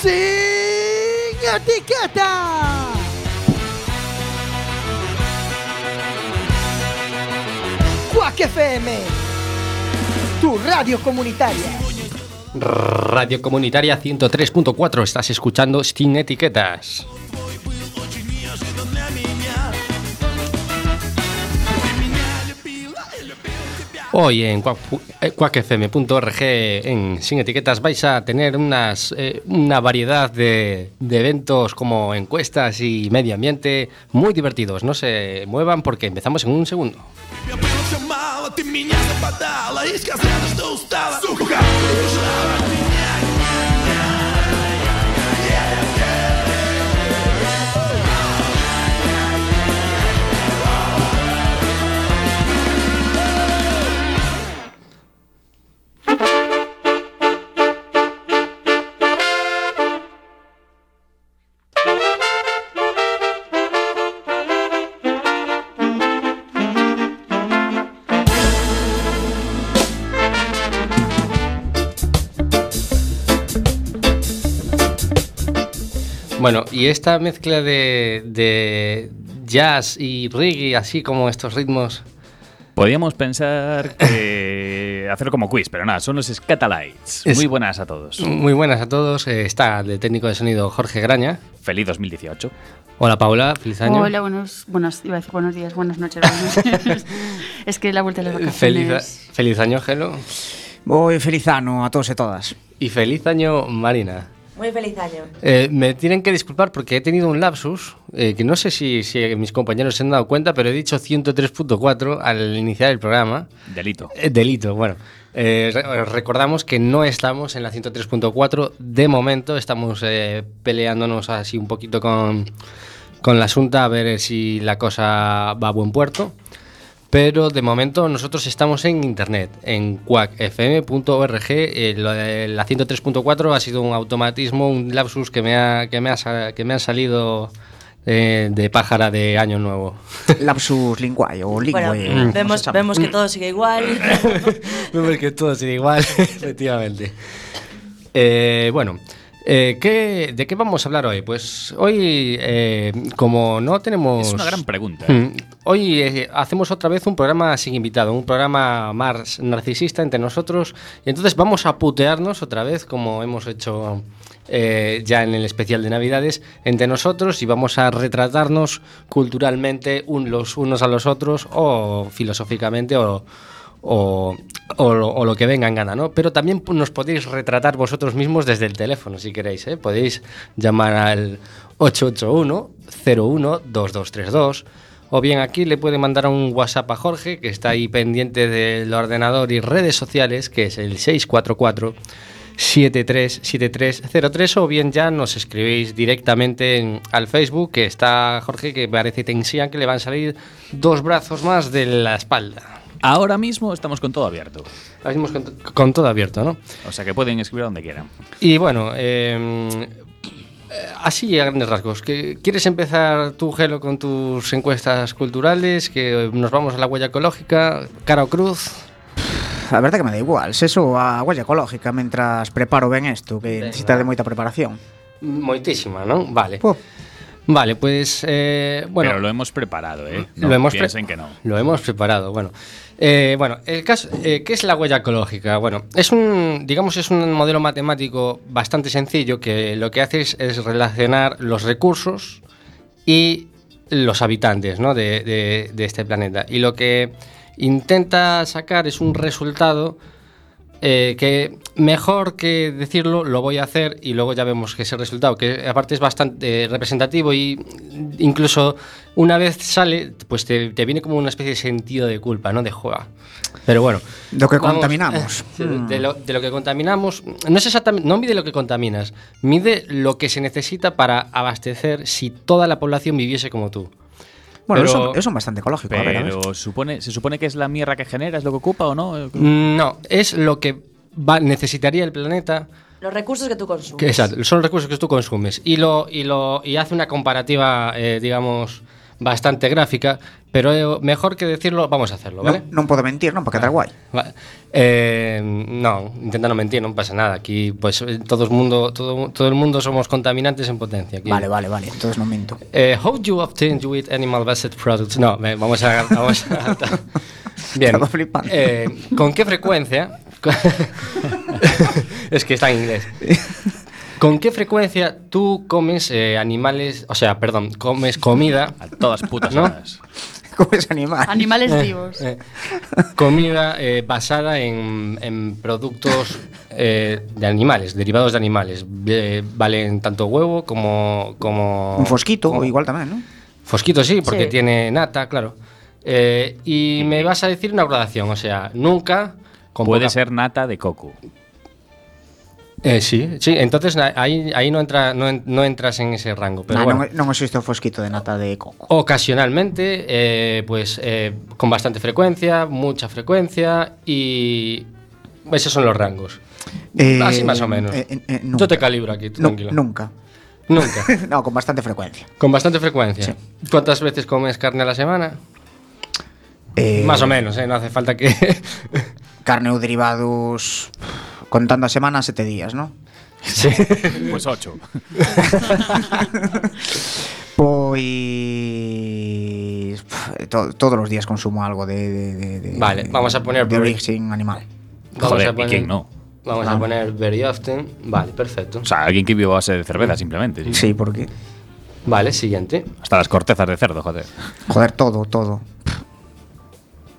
Sin etiqueta. Quack FM, tu radio comunitaria. Radio Comunitaria 103.4, estás escuchando Sin Etiquetas. Hoy en cuacfm.org en Sin Etiquetas vais a tener unas, eh, una variedad de, de eventos como encuestas y medio ambiente muy divertidos. No se muevan porque empezamos en un segundo. Bueno, y esta mezcla de, de jazz y reggae, así como estos ritmos Podríamos pensar que hacerlo como quiz, pero nada, son los Scatalites. Es- Muy buenas a todos. Muy buenas a todos. Eh, está el técnico de sonido Jorge Graña. Feliz 2018. Hola Paula, feliz año. Hola, buenos, buenos, iba a decir buenos días, buenas noches. buenas noches. es que la vuelta de las vacaciones. Feliz, feliz año, Gelo. Moi feliz ano a todos e todas. Y feliz año, Marina. Muy feliz año. Eh, me tienen que disculpar porque he tenido un lapsus, eh, que no sé si, si mis compañeros se han dado cuenta, pero he dicho 103.4 al iniciar el programa. Delito. Eh, delito, bueno. Eh, re- recordamos que no estamos en la 103.4 de momento, estamos eh, peleándonos así un poquito con, con la Asunta a ver si la cosa va a buen puerto. Pero de momento nosotros estamos en internet, en quackfm.org. Eh, la 103.4 ha sido un automatismo, un lapsus que me ha, que me ha, sa- que me ha salido eh, de pájara de año nuevo. Lapsus linguae o Bueno, lingue. vemos, vemos que todo sigue igual. Vemos que todo sigue igual, efectivamente. Eh, bueno, eh, ¿qué- ¿de qué vamos a hablar hoy? Pues hoy, eh, como no tenemos... Es una gran pregunta. ¿eh? Mm, Hoy hacemos otra vez un programa sin invitado, un programa más narcisista entre nosotros. Y entonces vamos a putearnos otra vez, como hemos hecho ya en el especial de Navidades, entre nosotros y vamos a retratarnos culturalmente un- los unos a los otros o filosóficamente o, o, lo, que venga en gana, ¿no? Pero también nos podéis retratar vosotros mismos desde el teléfono, si queréis, ¿eh? Podéis llamar al 881-01-2232 o bien aquí le puede mandar un WhatsApp a Jorge, que está ahí pendiente del ordenador y redes sociales, que es el 644 737303 o bien ya nos escribís directamente en- al Facebook que está Jorge que parece tensión que le van a salir dos brazos más de la espalda. Ahora mismo estamos con todo abierto. Ahora mismo con, con todo abierto, ¿no? O sea que pueden escribir donde quieran. Y bueno, eh, eh, así a grandes rasgos. ¿qué- ¿Quieres empezar tú, Gelo, con tus encuestas culturales? Que nos vamos a la huella ecológica, cara o cruz. A verdade que me da igual, se eso a huella ecológica mentras preparo ben isto, que necesita de moita preparación. Moitísima, ¿no? Vale. Vale, pues eh, bueno. Pero lo hemos preparado, ¿eh? lo No hemos pre- piensen que no. Lo hemos preparado, bueno. Eh, bueno, el caso, eh, ¿qué es la huella ecológica? Bueno, es un, digamos, es un modelo matemático bastante sencillo que lo que hace es, es relacionar los recursos y los habitantes ¿no? de, de- de este planeta. Y lo que intenta sacar es un resultado eh, que mejor que decirlo lo voy a hacer y luego ya vemos que ese resultado, que aparte es bastante eh, representativo y incluso una vez sale, pues te, te viene como una especie de sentido de culpa, ¿no? De juega. Pero bueno. Do que vamos, contaminamos. eh, de, de lo, de lo que contaminamos, no es exactamente, no mide lo que contaminas, mide lo que se necesita para abastecer si toda la población viviese como tú. Bueno, Pero- eso, eso son bastante ecológico, a ver, a ver. Pero supone, ¿se supone que es la mierda que genera, es lo que ocupa o no? No, es lo que va- necesitaría el planeta Los recursos que tú consumes. Que exacto, son los recursos que tú consumes. Y, lo, y, lo, y hace una comparativa, eh, digamos, bastante gráfica, pero eh, mejor que decirlo, vamos a hacerlo, ¿vale? Non, non podo mentir, non, para quedar guai. Va- Eh, no, intenta no mentir, non pasa nada. Aquí, pues, eh, todo el mundo, todo, todo el mundo somos contaminantes en potencia. Aquí. Vale, vale, vale, entonces non minto. Eh, how do you obtain you eat animal-based products? No, vamos a... Vamos a Bien. Eh, ¿Con qué frecuencia? es que está en inglés. ¿Con qué frecuencia tú comes eh, animales, o sea, perdón, comes comida, A todas putas ¿No? horas. Como es animal. Animales vivos. eh, comida eh, basada en, en productos eh, de animales, derivados de animales? Eh, valen tanto huevo como... como Un fosquito, como- igual tamén, non? Fosquito sí, porque Sí. tiene nata, claro. Eh, y me vas a decir una gradación, o sea, nunca... con Puede poca- ser nata de coco. Eh, sí, sí, entonces ahí, ahí no, entra, no, en- no entras en ese rango. Pero Nah, bueno, non, non existe o fosquito de nata de coco. ocasionalmente, eh, pues eh, con bastante frecuencia, mucha frecuencia y esos son los rangos. Así más o menos. eh, eh, eh, Yo te calibro aquí, tranquilo. nunca. Nunca. no, con bastante frecuencia. Con bastante frecuencia. Sí. ¿Cuántas veces comes carne a la semana? Eh, Más o menos, ¿eh? No hace falta que... Carne ou derivados contando a semana sete días, ¿no? sí. Pues ocho. Pois to- todos los días consumo algo de, de- de- de- Vale, vamos a poner de origen animal. Vamos Joder, a ¿y poner, quién no? Vamos Ah. a poner very often. Vale, perfecto. O sea, alguien que vive a base de cerveza, simplemente. sí. Sí, porque Vale, siguiente. Hasta las cortezas de cerdo, joder. joder, todo, todo.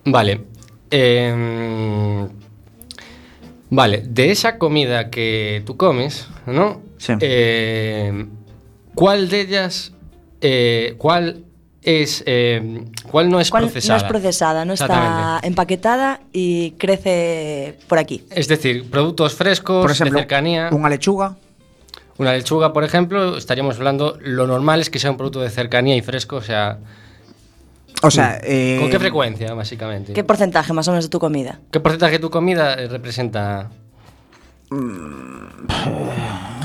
Vale. em, vale, de esa comida que tú comes, ¿no? Sí. Em, ¿Cuál de ellas, eh, cuál es, em, cuál no es ¿Cuál procesada? no es procesada, no está empaquetada y crece por aquí. Es decir, productos frescos, Por ejemplo, de cercanía. unha lechuga, Una lechuga, por ejemplo, estaríamos hablando, lo normal es que sea un producto de cercanía y fresco, o sea, O sea, eh, ¿Con qué frecuencia, básicamente? ¿Qué porcentaje más o menos de tu comida? ¿Qué porcentaje de tu comida eh, representa? Mm,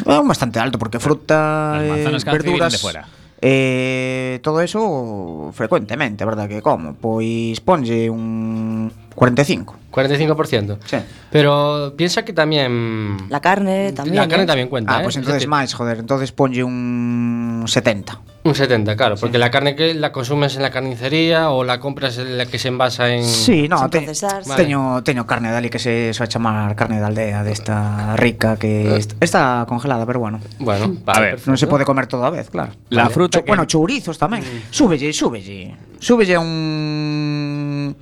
eh, bastante alto, porque fruta, Las eh, verduras... De fuera. Eh, todo eso frecuentemente, verdad que como? Pois ponlle un 45. 45%. Sí. Pero piensa que tamén La carne tamén. La carne eh? tamén cuenta, Ah, pois eh? pues entonces máis, joder, entonces ponlle un 70. Un 70, claro, porque la carne que la consumes en la carnicería ou la compras en la que se envasa en Sí, no, te, procesar, vale. teño teño carne de ali que se soa chamar carne de aldea desta rica que est está congelada, pero bueno. Bueno, mm. a ver, non se pode comer todo a vez, claro. La vale. fruta, eh, Cho, que... bueno, chourizos tamén. Mm. Súbelle, súbelle. Súbelle un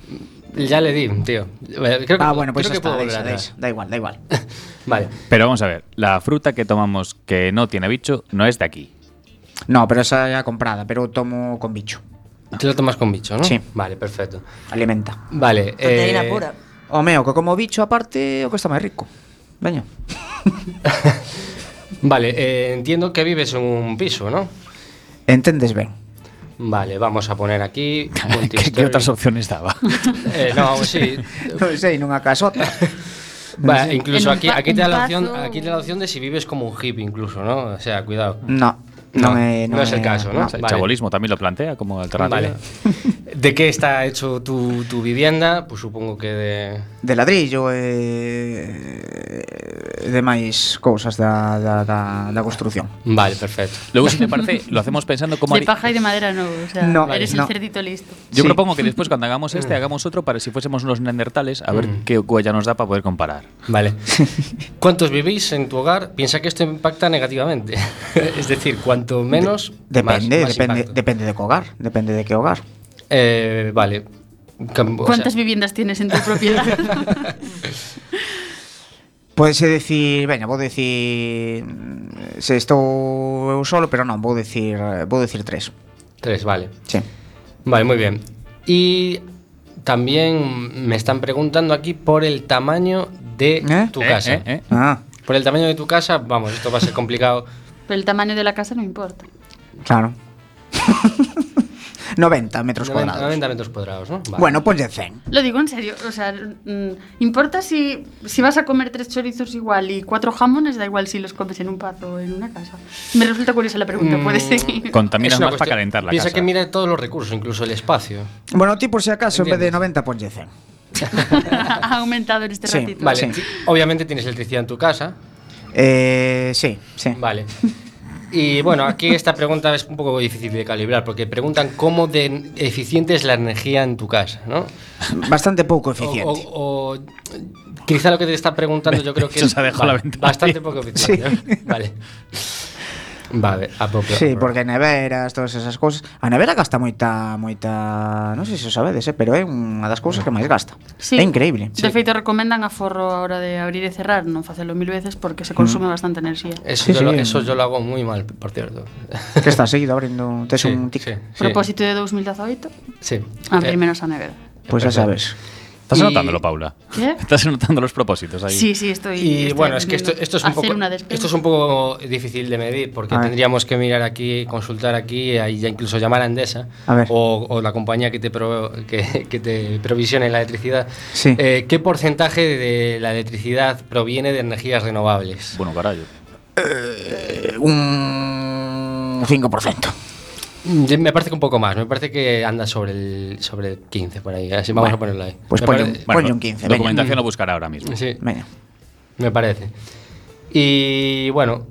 Ya le di, tío. Creo que, Ah, bueno, pues creo ya que puedo está, da igual, da igual. Vale. Pero vamos a ver, la fruta que tomamos que no tiene bicho no es de aquí. No, pero esa ya comprada, pero tomo con bicho. Te lo tomas con bicho, ¿no? Sí. Vale, perfecto. Alimenta. Vale. Proteína eh, pura. O meo, que como bicho aparte, o que está máis rico. Veña. Vale, eh, entiendo que vives en un piso, ¿no? Entendes ben. Vale, vamos a poner aquí. ¿Qué, qué otras opciones daba? Eh, no, sí. Non sei, nunha casota. Vale, incluso aquí, aquí, te da la opción, aquí te da la opción de si vives como un hippie incluso, ¿no? O sea, cuidado. No, No, é, no es el caso, ¿no? O sea, el Vale. chabolismo también lo plantea como alternativa. Vale. ¿De qué está hecho tu, tu vivienda? Pues supongo que de... De ladrillo e de máis cousas da, da, da, da construción. Vale, perfecto. Luego, si te parece, lo hacemos pensando como... De haría- paja y de madera no, o sea, No, eres no. el cerdito listo. Yo Sí. propongo que después cuando hagamos este hagamos otro para si fuésemos unos neandertales a ver qué huella nos da para poder comparar. Vale. ¿Cuántos vivís en tu hogar? Piensa que esto impacta negativamente. es decir, cuanto menos... Depende, más- más depende, impacto. depende de que hogar, depende de que hogar. Eh, vale. O ¿Cuántas sea, viviendas tienes en tu propiedad? Podese decir, veña, vou decir se estou eu solo, pero non, vou decir, vou decir tres. Tres, vale. Sí. Vale, muy bien. Y también me están preguntando aquí por el tamaño de ¿Eh? tu Eh, casa. eh, eh. Ah, Por el tamaño de tu casa, vamos, esto va a ser complicado. Pero el tamaño de la casa no importa. claro. 90 metros 90, cuadrados. 90 metros cuadrados, ¿no? Vale. Bueno, ponlle 100. Lo digo en serio, o sea, mm, ¿importa si, si vas a comer tres chorizos igual y cuatro jamones? Da igual si los comes en un pazo o en una casa. Me resulta curiosa la pregunta, Mm, puedes seguir. Contaminas más para calentar la Piensa casa. que mira todos los recursos, incluso el espacio. Bueno, ti por si acaso, en vez de Entiendes. 90, ponlle 100. ha aumentado en este Sí, ratito. Vale, Sí. obviamente tienes electricidad en tu casa. Eh, sí, sí. Vale. Y bueno, aquí esta pregunta es un poco difícil de calibrar porque preguntan cómo de eficiente es la energía en tu casa, ¿no? Bastante poco eficiente. o- o quizá lo que te está preguntando yo creo que Eso es se ha dejado la ventana bastante poco eficiente. ¿no? Vale. Vale, a propia. Sí, porque neveras, todas esas cousas. A nevera gasta moita moita, non sei se o sabedes, eh, pero é unha das cousas que máis gasta. Sí. É increíble. Sí. De feito recomendan aforro a hora de abrir e cerrar, non facelo mil veces porque se consume mm. bastante enerxía. Eso, sí, yo sí. Lo, eso yo lo hago moi mal, por cierto. Que está seguido abrindo, tes sí, un tic. Sí, sí. Propósito de 2018? Sí. Abrir eh, menos a nevera. Pois pues ya eh, eh, sabes. Estás Y- anotándolo, Paula. ¿Qué? Estás anotando los propósitos ahí. Sí, sí, estoy. Y estoy bueno, es que esto, es un poco, una despensa. esto es un poco difícil de medir porque A ver. tendríamos que mirar aquí, consultar aquí, ahí ya incluso llamar a Endesa A ver. o, o la compañía que te, pro- que, que te provisione la electricidad. Sí. Eh, ¿Qué porcentaje de la electricidad proviene de energías renovables? Bueno, carallo. Eh, un 5%. Mm, Me parece que un poco más, me parece que anda sobre el, sobre el 15 por ahí, así vamos Bueno, a ponerlo ahí. pues ponle un- Bueno, Ponle un 15, veña. Documentación lo buscará ahora mismo. Sí, Veña. me parece. Y bueno,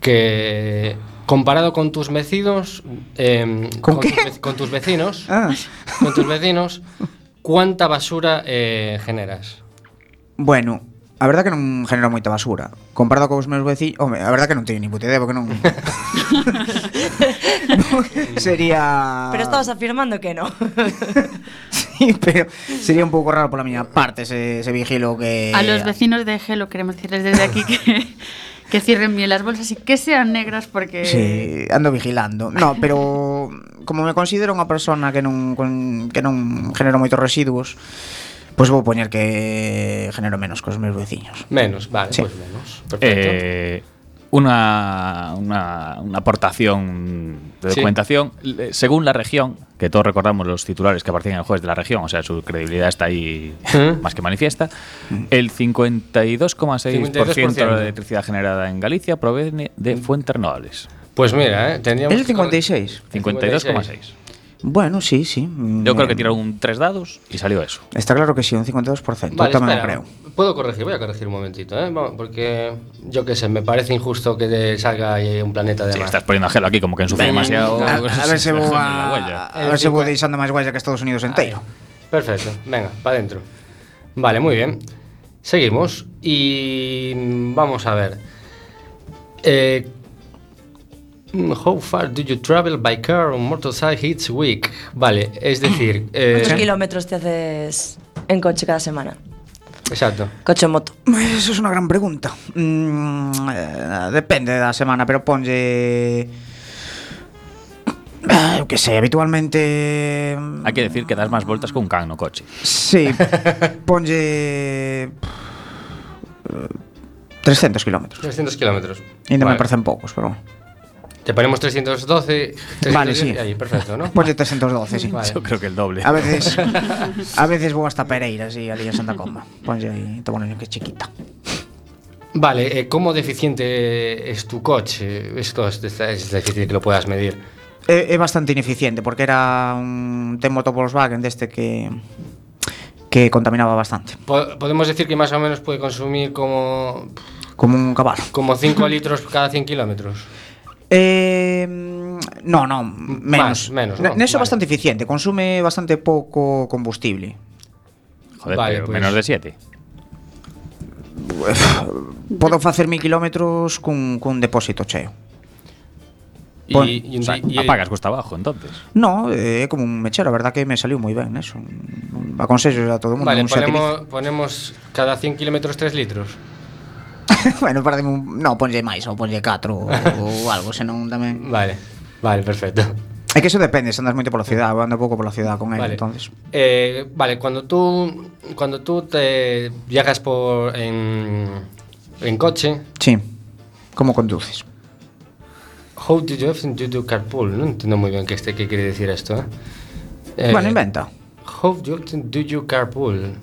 que comparado con tus vecinos, em, ¿Con qué? Tus, con tus vecinos, Ah. con tus vecinos, ¿cuánta basura eh, generas? Bueno, A verdad que non genero moita basura Comparado con os meus veciños Home, a verdad que non teño ni puta idea Porque non Sería Pero estabas afirmando que non Sí, pero sería un pouco raro pola miña parte se, se vigilo que A los vecinos de Gelo queremos decirles desde aquí que que cierren bien las bolsas y que sean negras porque... Sí, ando vigilando. No, pero como me considero unha persona que non, con, que non genero moitos residuos, pois vou poñer que genero menos cos meus veciños. Menos, vale, Sí. pues menos. Perfecto. Eh, una, una, una aportación de documentación. Según la región, que todos recordamos los titulares que aparecían en el jueves de la región, o sea, su credibilidad está ahí ¿Mm? más que manifiesta, el 52,6% de 52%. la electricidad generada en Galicia proviene de fuentes renovables. Pues mira, eh, tendríamos El que- 56. 52,6. Bueno, sí, sí. Yo Mm, creo que tiraron un tres dados y salió eso. Está claro que sí, un 52%. Vale, tamén o espera, creo. Puedo corregir, voy a corregir un momentito, ¿eh? Porque yo qué sé, me parece injusto que te salga ahí un planeta de Sí, más. estás poniendo a gelo aquí como que ensucia Venga, demasiado. A, a ver se vou joden a, a ver se vou deixando máis guaya que Estados Unidos enteiro. Perfecto, venga, para adentro. Vale, muy bien. Seguimos y vamos a ver. Eh, how far do you travel by car or motorcycle each week? Vale, es decir, eh, ¿Cuántos kilómetros te haces en coche cada semana? exacto. Coche o moto. Eso es unha gran pregunta. Mm, eh, depende da semana, pero ponlle... Eu que sei, habitualmente... Hay que decir que das más vueltas que un can no coche. Sí, ponlle... eh, 300 kilómetros. 300 kilómetros. Ainda me Vale. parecen poucos, pero... Te ponemos 312. 310, Vale, sí. Ahí, perfecto, ¿no? Ponlle 312, sí. Vale. Yo creo que el doble. A veces a veces vou hasta Pereiras e ali a Santa Comba. Ponlle aí, tomo que é chiquita. Vale, eh, ¿cómo deficiente es tu coche? Esto es, es difícil que lo puedas medir. É, é bastante ineficiente porque era un ten moto Volkswagen deste que que contaminaba bastante, Po- Podemos decir que más o menos puede consumir como como un cabalo. como 5 litros cada 100 kilómetros. Eh, no, no, menos. menos, ¿no? Neso Vale. bastante eficiente, consume bastante pouco combustible. Joder, Vale, pero pues. menos de 7. Podo facer mil kilómetros cun, cun depósito cheo. Y, Pon- y un O sea, di- y- apagas cuesta abajo, entonces. No, é como un mechero, a verdad que me saliu moi ben eso. Aconsello a todo mundo Vale, ponemos, ponemos cada 100 kilómetros 3 litros. bueno, para un... No, ponlle máis ou ponlle 4 ou, ou algo, senón tamén... Vale, vale, perfecto. É que eso depende, se andas moito pola cidade, eu ando pouco pola cidade con ele, Vale. entonces. Eh, vale, cuando tú cuando tú te viajas por en, en coche, Sí. Como conduces? How do you often do carpool? No entiendo muy bien qué, este, qué quiere decir esto. ¿eh? Eh, Bueno, inventa. How do you often do you carpool?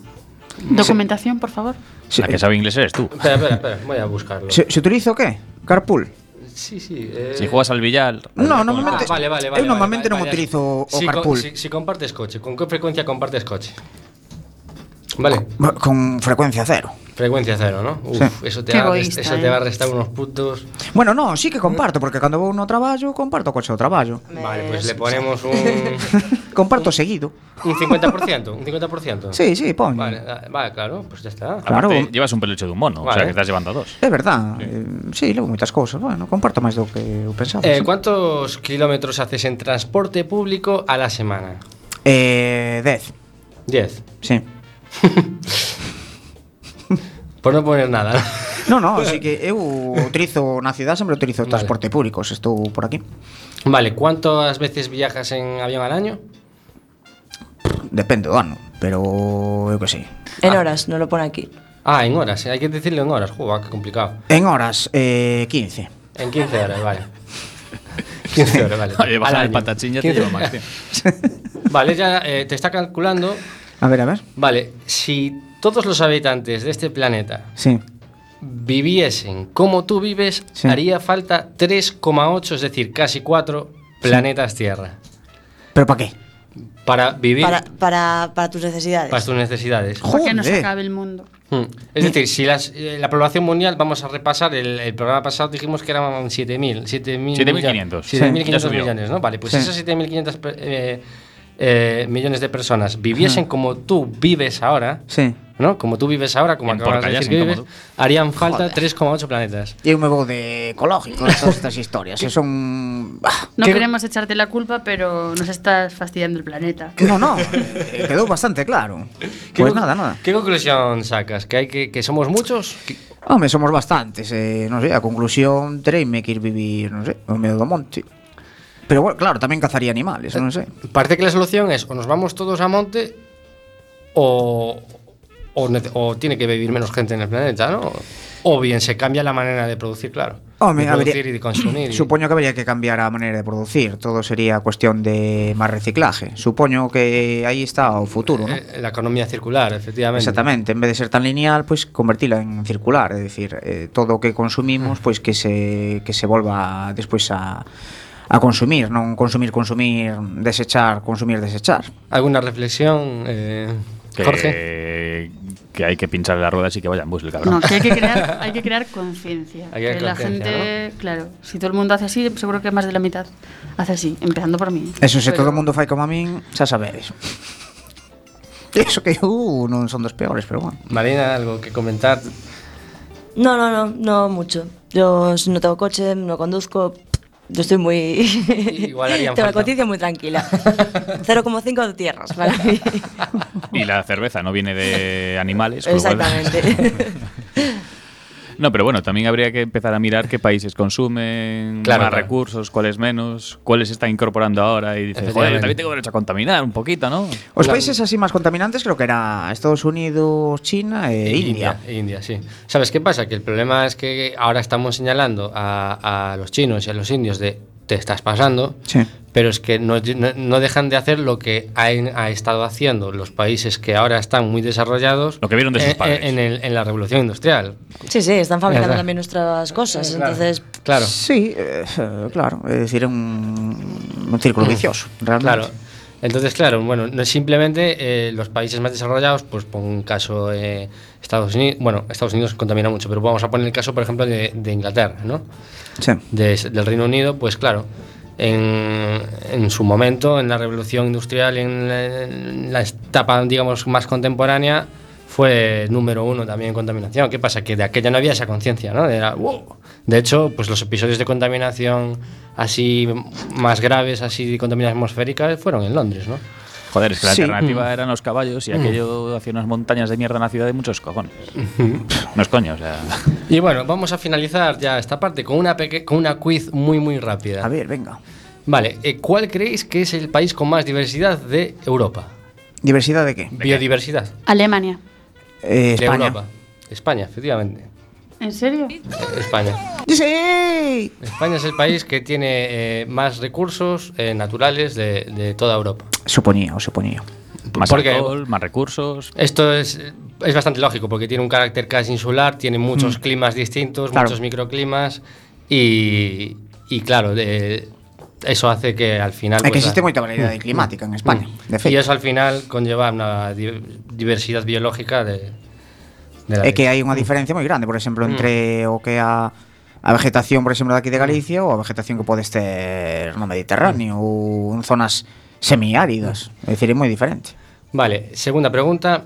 Documentación, por favor. Se, La que sabe inglés eres tú. Espera, espera, espera, voy a buscarlo. se, se utiliza o qué? Carpool? Sí, sí. eh, Si juegas al billar. No, Ah, normalmente vale, vale, vale. eu normalmente vale, non vale. utilizo o Si carpool. Si, si compartes coche, ¿con qué frecuencia compartes coche? Vale, Con frecuencia cero. frecuencia cero, ¿no? Uf, Sí. eso, te Qué va, egoísta, eso eh. te va a restar unos puntos. Bueno, no, sí que comparto, porque cando vou no traballo, comparto coche do traballo. Vale, pues le ponemos un, Comparto seguido. un 50%. Un 50%. Sí, sí, pon. Vale, vale, claro, pues ya está. Claro. Aparte, llevas un peluche de un mono, o sea que estás llevando dos. É verdad. Eh, sí, levo moitas cousas. Bueno, comparto máis do que eu pensaba. Eh, sí. ¿Cuántos kilómetros haces en transporte público a la semana? Eh, 10. 10. Sí. Por non poner nada. No, no, así que eu utilizo na cidade sempre utilizo vale. transporte público, se estou por aquí. Vale, cuántas veces viajas en avión al año? Depende do ano, pero eu que sei. En ah. horas, non lo pone aquí. Ah, en horas, eh, hai que decirlo en horas, joder, que complicado. En horas, eh, 15. En 15 horas, vale. 15 horas, vale. Oye, bajar el patachín ya te lleva más. Vale, ya eh, te está calculando A ver, a ver. Vale, si todos los habitantes de este planeta Sí. viviesen como tú vives, Sí. haría falta 3,8, es decir, casi 4 planetas Tierra. Pero para qué? Para vivir Para, para, para, para tus necesidades. tus necesidades. Para que no se acabe el mundo. Mm. Es decir, si las, eh, la población mundial, vamos a repasar, el, el programa pasado dijimos que eran 7.000. 7.000 7.500. Sí. 7.500 Ya subió. millones, ¿no? Vale, pues Sí. esas 7.500 pe- eh, eh, millones de personas viviesen como tú vives ahora, Sí. ¿no? Como tú vives ahora, como En acabas de decir que vives, tú. harían falta Joder. 3,8 planetas. Eu me vou de ecológico todas estas historias. E son... Ah, No ¿Qué- queremos echarte la culpa, pero nos estás fastidiando el planeta. No, no, eh, quedou bastante claro. ¿Qué Pois con- nada, nada. ¿Qué conclusión sacas? ¿Que, hay que, que somos muchos? Que- Home, somos bastantes, eh, non sei, a conclusión tereime que ir vivir, non sei, no medio do monte. Pero bueno, claro, tamén cazaría animales, non sei. Parece que la solución es o nos vamos todos a monte o, o, o tiene que vivir menos gente en el planeta, ¿no? O bien se cambia la manera de producir, claro. Home, de producir y de consumir. y- Supoño que habría que cambiar a maneira de producir, todo sería cuestión de máis reciclaje. Supoño que aí está o futuro, non? Eh, la economía circular, efectivamente. Exactamente, en vez de ser tan lineal, pois convertila en circular, é dicir, eh, todo o que consumimos, pois que se que se volva despois a a consumir, non consumir, consumir, desechar, consumir, desechar. ¿Alguna reflexión, eh, Que, Jorge? que hay que pinchar la rueda así que vaya en bus el cabrón. No, que hay que crear, hay que crear conciencia. Que la gente, claro, si todo el mundo hace así, seguro que más de la mitad hace así, empezando por mí. Eso se Pero- todo o mundo fai como a min, xa sabedes. Eso que eu non son dos peores, pero bueno. Marina, algo que comentar. No, no, no, no mucho. Yo si no tengo coche, no conduzco. Yo estoy muy. Igual harían tengo la conciencia muy tranquila. 0,5 de tierras para mí. Y la cerveza no viene de animales. Exactamente. No, pero bueno, también habría que empezar a mirar qué países consumen Claro, más claro. recursos, cuáles menos, cuáles se están incorporando ahora y dices, joder, Efectivamente. también tengo derecho a contaminar un poquito, ¿no? Os La- países así máis contaminantes creo que era Estados Unidos, China e India. e India, sí. ¿Sabes qué pasa? Que el problema es que ahora estamos señalando a, a los chinos y a los indios de te estás pasando, Sí. pero es que no, no- dejan de hacer lo que han ha estado haciendo los países que ahora están muy desarrollados Lo que vieron de sus en- padres. en, el- en la revolución industrial. Sí, sí, están fabricando también nuestras cosas. Claro. Entonces, Claro, Sí, eh, claro, dicir, é un, un círculo vicioso, realmente. claro. Entonces, claro, bueno, no es simplemente eh, los países más desarrollados, pues por un caso eh, Estados Unidos, bueno, Estados Unidos contamina mucho, pero vamos a poner el caso, por ejemplo, de, de Inglaterra, ¿no? Sí. de- del Reino Unido, pues claro, en, en su momento, en la revolución industrial, en la, en la etapa, digamos, más contemporánea, fue número uno también en contaminación. ¿Qué pasa? Que de aquella no había esa conciencia, ¿no? Era, "Wow". De hecho, pues los episodios de contaminación así más graves, así de contaminación atmosférica, fueron en Londres, ¿no? Joder, es que la Sí. alternativa eran los caballos y aquello hacía unas montañas de mierda en la ciudad de muchos cojones. no es coño, o sea. Y bueno, vamos a finalizar ya esta parte con una, peque- con una quiz muy, muy rápida. A ver, venga. Vale, eh, ¿cuál creéis que es el país con más diversidad de Europa? Diversidade de que? Biodiversidad. Alemania. Eh, De España. Europa. España, efectivamente. ¿En serio? España. Sí. España es el país que tiene eh, más recursos eh, naturales de, de toda Europa. Suponía, o suponía. Más Porque- alcohol, más recursos. Esto es, es bastante lógico porque tiene un carácter casi insular, tiene muchos climas distintos, Mm. Claro. muchos microclimas y, y claro, de- eso hace que al final... É pues, que existe moita variedade climática en España, mm. de feito. E eso al final conlleva unha diversidade biológica de, de la É que hai unha diferencia moi grande, por exemplo, mm. entre mm. o que a a vegetación, por exemplo, daqui de Galicia ou a vegetación que podes ter no Mediterráneo ou en zonas semiáridas. É dicir, é moi diferente. Vale, segunda pregunta.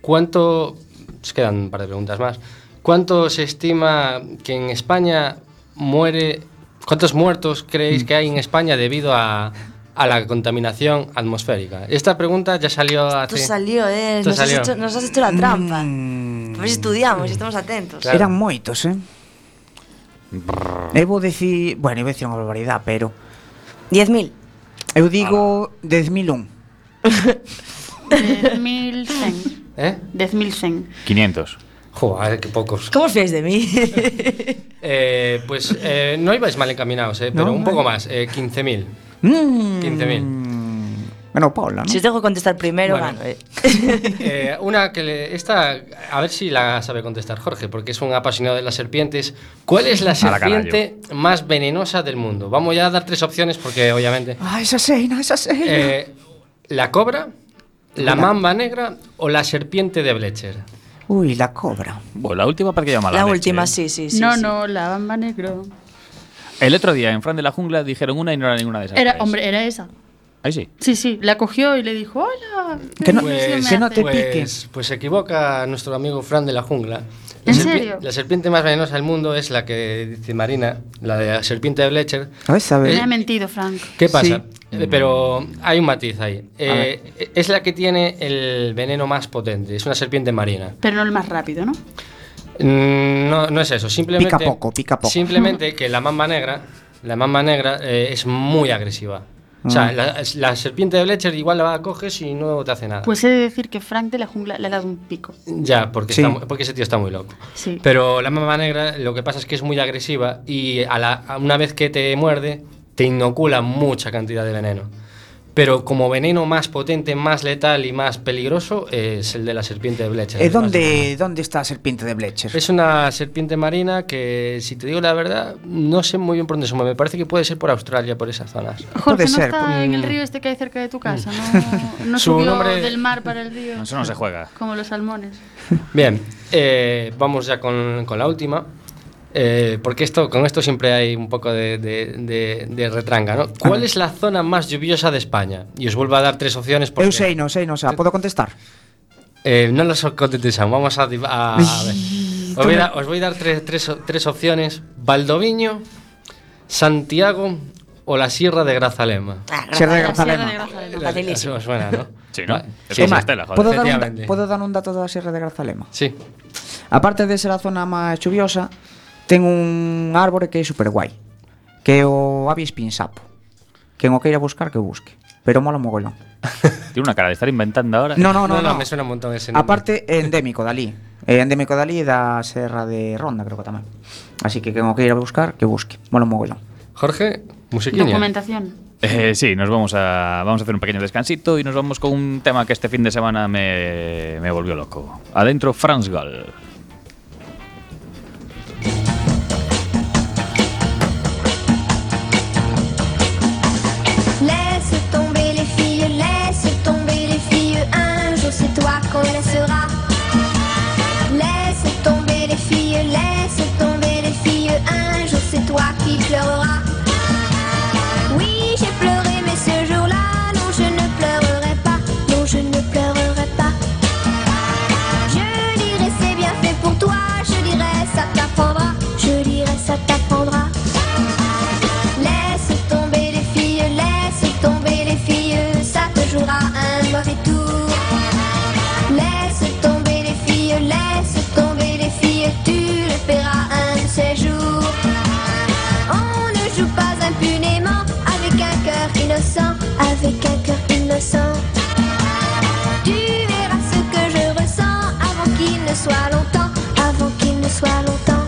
¿Cuánto, se quedan un par de preguntas máis, ¿cuánto se estima que en España muere ¿Cuántos muertos creéis mm. que hay en España debido a, a la contaminación atmosférica? Esta pregunta ya salió hace... Esto salió, eh. Esto nos, salió. Has hecho, nos, Has hecho, la trampa. Mm. Pois estudiamos, estamos atentos. Claro. Eran moitos, eh? Eu vou dicir, bueno, eu vou dicir unha barbaridade, pero 10.000. Eu digo 10.001. 10.100. Eh? 10.100. 500. Joder, qué pocos. ¿Cómo os fiáis de mí? Eh, pues eh, no ibais mal encaminados, eh, pero No, un poco más, eh, 15.000. Mm. 15.000. Bueno, Paula, ¿no? si os dejo contestar primero, Bueno. gano, una que le, esta, a ver si la sabe contestar Jorge, porque es un apasionado de las serpientes. ¿Cuál es la serpiente más venenosa del mundo? Vamos ya a dar tres opciones porque obviamente Ah, esa seina, esa seina. eh, la cobra, la mamba negra o la serpiente de Blecher. Uy, la cobra. Bueno, la última para que llama la La leche, última, ¿eh? sí, sí, sí. no, sí. no, la bamba negro. El otro día en Fran de la Jungla dijeron una y no era ninguna de esas. Era, tres. hombre, era esa. Ahí sí. Sí, sí, la cogió y le dijo, hola. Que no- ¿qué Pues, ilusión me que no hace?". te pues, pique. pues se equivoca nuestro amigo Fran de la jungla. La ¿En serpi- serio? La serpiente más venenosa del mundo es la que dice Marina, la de la serpiente de Blecher. A ver, sabe. Me ha mentido, Frank. ¿Qué pasa? Sí. Eh, Pero hay un matiz ahí. Eh, es la que tiene el veneno más potente. Es una serpiente marina. Pero no el más rápido, ¿no? Mm, No, no es eso. Simplemente, Pica poco, pica poco. Simplemente que la mamba negra, la mamba negra eh, es muy agresiva. O sea, Mm. la, la serpiente de Blecher igual la coges y no te hace nada. Pues he de decir que Frank de la jungla le ha dado un pico. Ya, porque, Sí. está mu- porque ese tío está muy loco. Sí. Pero la mamba negra lo que pasa es que es muy agresiva y a la, a una vez que te muerde, te inocula mucha cantidad de veneno. Pero como veneno más potente, más letal y más peligroso es el de la serpiente de Blecher. Eh, ¿dónde, ¿Dónde está la serpiente de Blecher? Es una serpiente marina que, si te digo la verdad, no sé muy bien por dónde se mueve. Me parece que puede ser por Australia, por esas zonas. Jorge, Puede ¿no ser, está en el mm. río este que hay cerca de tu casa? ¿No, no Su subió nombre- del mar para el río? Eso no se juega. Como los salmones. Bien, eh, vamos ya con, con la última. Eh, porque esto, con esto siempre hay un poco de, de- de- de retranga, ¿no? ¿Cuál es la zona más lluviosa de España? Y os vuelvo a dar tres opciones porque Eu sei, non sei, non sei. Podo contestar? eh, no las contestan. Vamos a, a- a ver. Os voy a, dar- os voy a dar tres, tres, tres opciones: Valdoviño, Santiago o la Sierra de Grazalema. Ah, Sierra de La Grazalema. Sierra de Grazalema. Facilísimo. Suena, ¿no? Sí, ¿no? Es Sí, sí. Estela, joder. Podo dar, un, Efectivamente. da- podo dar un dato da Sierra de Grazalema? Sí. Aparte de ser a zona máis chuviosa, ten un árbore que é super guai, que é o avis pinsapo. Quen o queira buscar, que o busque. Pero mola mogollón. Tiene una cara de estar inventando ahora. No, no, no, no. me suena un montón ese nombre. Aparte, é endémico dali. É endémico dali e da Serra de Ronda, creo que tamén. Así que quen o queira buscar, que o busque. Mola mogollón. Jorge, musiquiña. Documentación. Eh, sí, nos vamos a, vamos a hacer un pequeño descansito y nos vamos con un tema que este fin de semana me, me volvió loco. Adentro, Franz Gall. longtemps, avant qu'il ne soit longtemps.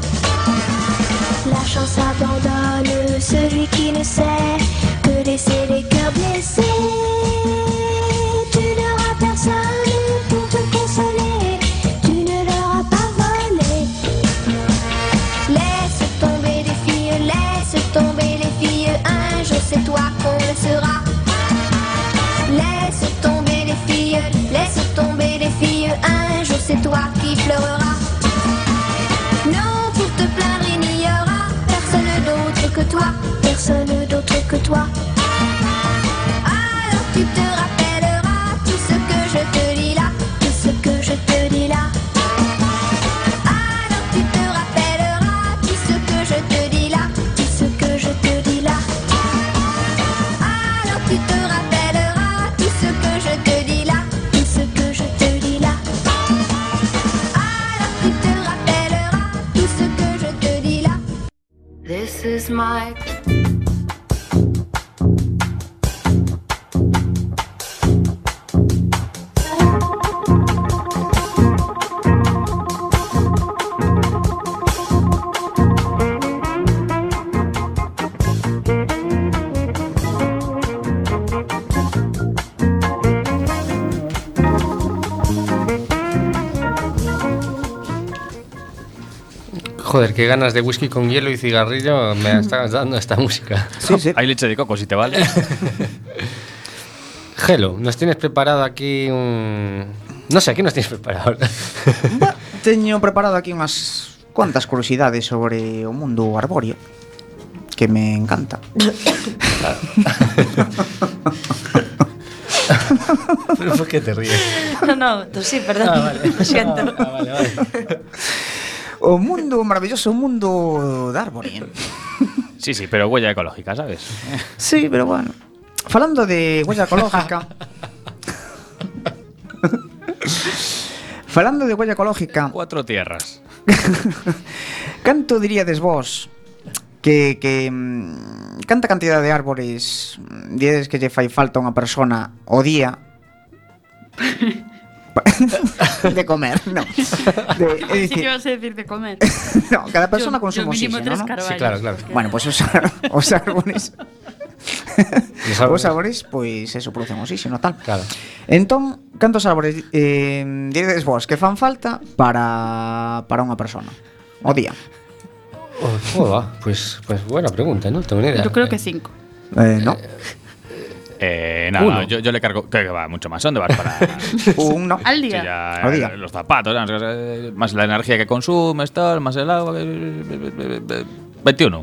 La chance abandonne celui qui ne sait toi, personne d'autre que toi. qué ganas de whisky con hielo y cigarrillo me estás dando esta música. Sí, sí. Hay leche de coco, si te vale. Gelo, nos tienes preparado aquí un... No sé, ¿qué nos tienes preparado? teño preparado aquí unas cuantas curiosidades sobre o mundo arbóreo que me encanta. Pero por que te ríes? No, no, tú sí, perdón. Ah, vale. Lo siento. Ah, vale, vale. O mundo maravilloso mundo de árbore. Sí, sí, pero huella ecológica, ¿sabes? Sí, pero bueno. Falando de huella ecológica. Falando de huella ecológica, Cuatro tierras. canto diríades vos que, que mm, canta cantidad de árbores mm, diades que lle fai falta a unha persona o día de comer, no. De, es decir, sí que vas a decir de comer. no, cada persona yo, consume yo mínimo oxígeno, tres ¿no? Sí, claro, claro. Bueno, pues os, os árboles... os árboles, árboles pois pues eso, producen oxígeno tal. Claro. Entón, cantos árboles eh, diredes vos que fan falta para, para unha persona? O día. Oh, oh, ah, pues, pues buena pregunta, non tengo ni idea. Yo creo eh, que cinco. Eh, no. Eh, nada, Uno. no, yo, yo le cargo. Que que va mucho más. ¿Dónde vas para.? Un no. Al día. ya, Al día. Los zapatos, ¿no? Eh, más la energía que consumes, tal, más el agua. eh, 21.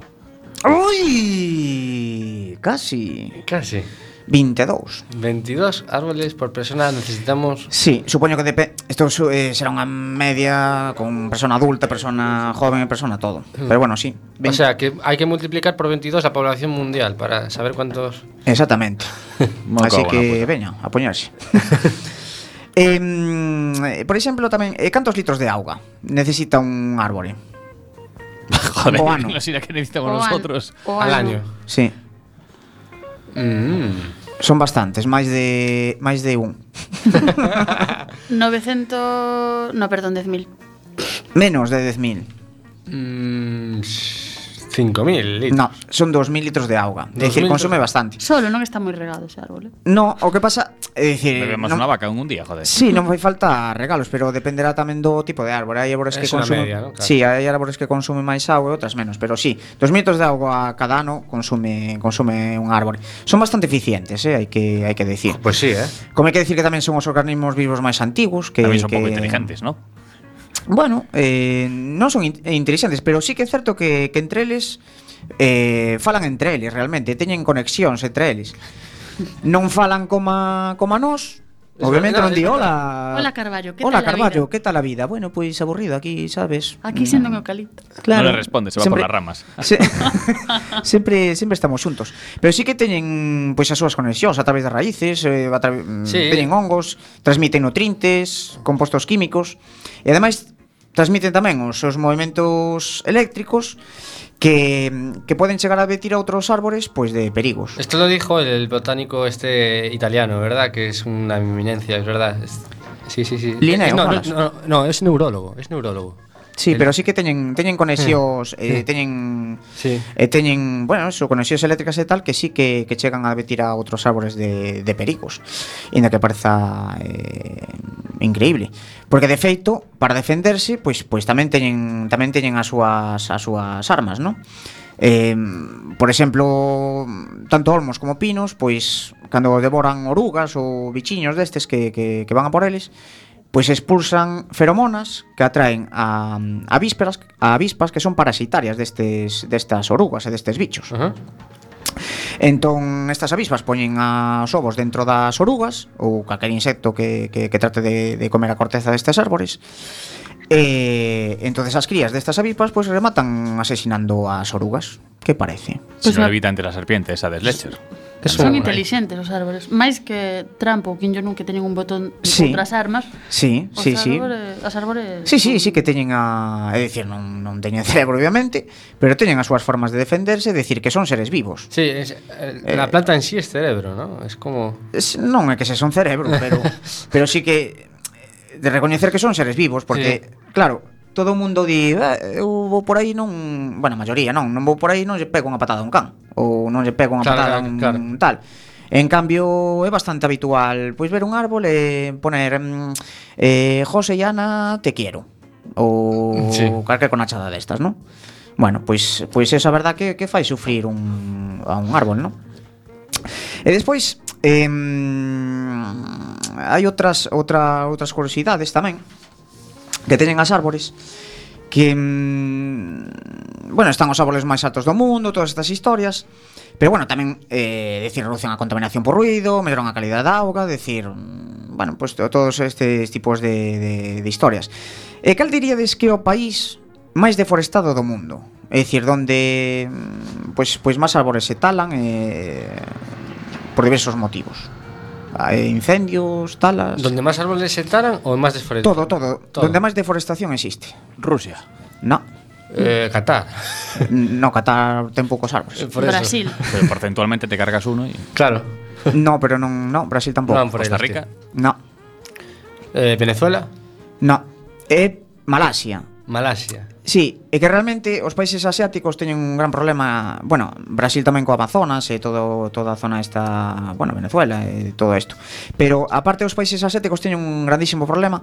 Uy, casi. Casi. 22. 22 árboles por persona necesitamos... Sí, supoño que depe... Isto eh, será unha media con persona adulta, persona joven, persona todo. Hmm. Pero bueno, sí. 20... O sea, que hai que multiplicar por 22 a población mundial para saber cuántos... Exactamente. Así que, pues. veña, a poñarse. eh, por exemplo, tamén, eh, cantos litros de auga necesita un árbole? Joder, o ano. que necesitamos o nosotros. Al, o al año. Sí. Mm. Son bastantes, máis de máis de un. 900, no, perdón, 10.000. Menos de 10.000. Mm, 5.000 litros. No, son 2.000 litros de auga. É dicir, consume bastante. Solo, non está moi regado ese árbol. Eh? No, o que pasa, é dicir, Bebemos non... unha vaca un día, joder. Sí, non vai falta regalos, pero dependerá tamén do tipo de árbol. Hai árbores que consumen, media, ¿no? claro. Sí, hai árbores que consumen máis auga e outras menos, pero sí, 2.000 litros de auga cada ano consume consume un árbore. Son bastante eficientes, eh, hai que hai que decir. Pois pues sí, eh. Como hai que decir que tamén son os organismos vivos máis antigos que tamén son que, pouco inteligentes, ¿no? bueno, eh, non son in interesantes, pero sí que é certo que, que entre eles eh, falan entre eles realmente, teñen conexións entre eles. Non falan como como a nós, Obviamente non di hola. Hola Carballo, que tal Hola Carballo, que tal a vida? Bueno, pois pues, aburrido aquí, sabes. Aquí sendo un eucalipto. Claro. Non le responde, se va sempre, por las ramas. Se, sempre sempre estamos xuntos. Pero sí que teñen pois pues, as súas conexións a través de raíces, eh, a través, mm, sí. teñen hongos, transmiten nutrientes, compostos químicos e ademais transmiten tamén os seus movimentos eléctricos que, que poden chegar a betir a outros árbores pois de perigos. Esto lo dijo el botánico este italiano, ¿verdad? Que es una eminencia, es verdad. Sí, sí, sí. Linneo, Eh, no, no, no, no, es neurólogo, es neurólogo. Sí, el... pero sí que teñen teñen conexións, eh, eh, teñen sí. eh, teñen, bueno, eso, conexións eléctricas e tal que sí que, que chegan a betir a outros árbores de, de perigos. Inda que pareza eh, increíble, porque de feito, para defenderse, pois pois tamén teñen tamén teñen as súas as súas armas, non? Eh, por exemplo, tanto olmos como pinos, pois cando devoran orugas ou bichiños destes que, que, que van a por eles, pois expulsan feromonas que atraen a, a, vísperas, a avispas que son parasitarias destes, destas orugas e destes bichos. Uh -huh. Entón, estas avispas poñen as ovos dentro das orugas ou calquer insecto que, que, que trate de, de comer a corteza destes árbores E eh, entonces as crías destas avispas pois rematan asesinando as orugas. Que parece? Pues si no la... evita entre la serpiente, esa de Sledger. Eso, son inteligentes os árbores, máis que trampo, Jong Un que teñen un botón sí. contra as armas. Sí, sí, sí. As árbores Sí, sí, sí que teñen a, é dicir, non non teñen cerebro obviamente, pero teñen as súas formas de defenderse, decir que son seres vivos. Sí, es, eh, la planta en sí é cerebro, ¿no? Es como es, non é que se son cerebro, pero pero sí que de recoñecer que son seres vivos porque sí. claro, todo o mundo di, eh, eu vou por aí non, bueno, a maioría non, non vou por aí non lle pego unha patada a un can ou non lle pego unha claro, patada a un claro. tal. En cambio, é bastante habitual pois ver un árbol e poner mm, eh, José e Ana, te quero ou sí. calquer conachada destas, non? Bueno, pois pois esa verdad que que fai sufrir un a un árbol, non? E despois eh, hai outras outra outras curiosidades tamén que teñen as árbores que mm, bueno, están os árboles máis altos do mundo, todas estas historias, pero bueno, tamén eh decir reducen a contaminación por ruido, melloran a calidad da auga, decir, mm, bueno, pues todos estes tipos de de de historias. E cal diríades que o país máis deforestado do mundo? É dicir, donde pois pues, pois pues máis árbores se talan eh por diversos motivos. Eh, incendios, talas... ¿Donde más árboles se talan o más desforestación? Todo, todo, Todo. Donde máis deforestación existe. Rusia. No, Eh, Qatar. no Qatar ten poucos árboles. Por eso. Brasil. Pero porcentualmente te cargas uno y. Claro. No, pero no, Brasil No van por ahí Costa Rica. No, Eh, Venezuela. no. É Malasia. Malasia. Sí, é que realmente os países asiáticos teñen un gran problema, bueno, Brasil tamén co Amazonas e todo toda a zona esta, bueno, Venezuela e todo isto. Pero aparte os países asiáticos teñen un grandísimo problema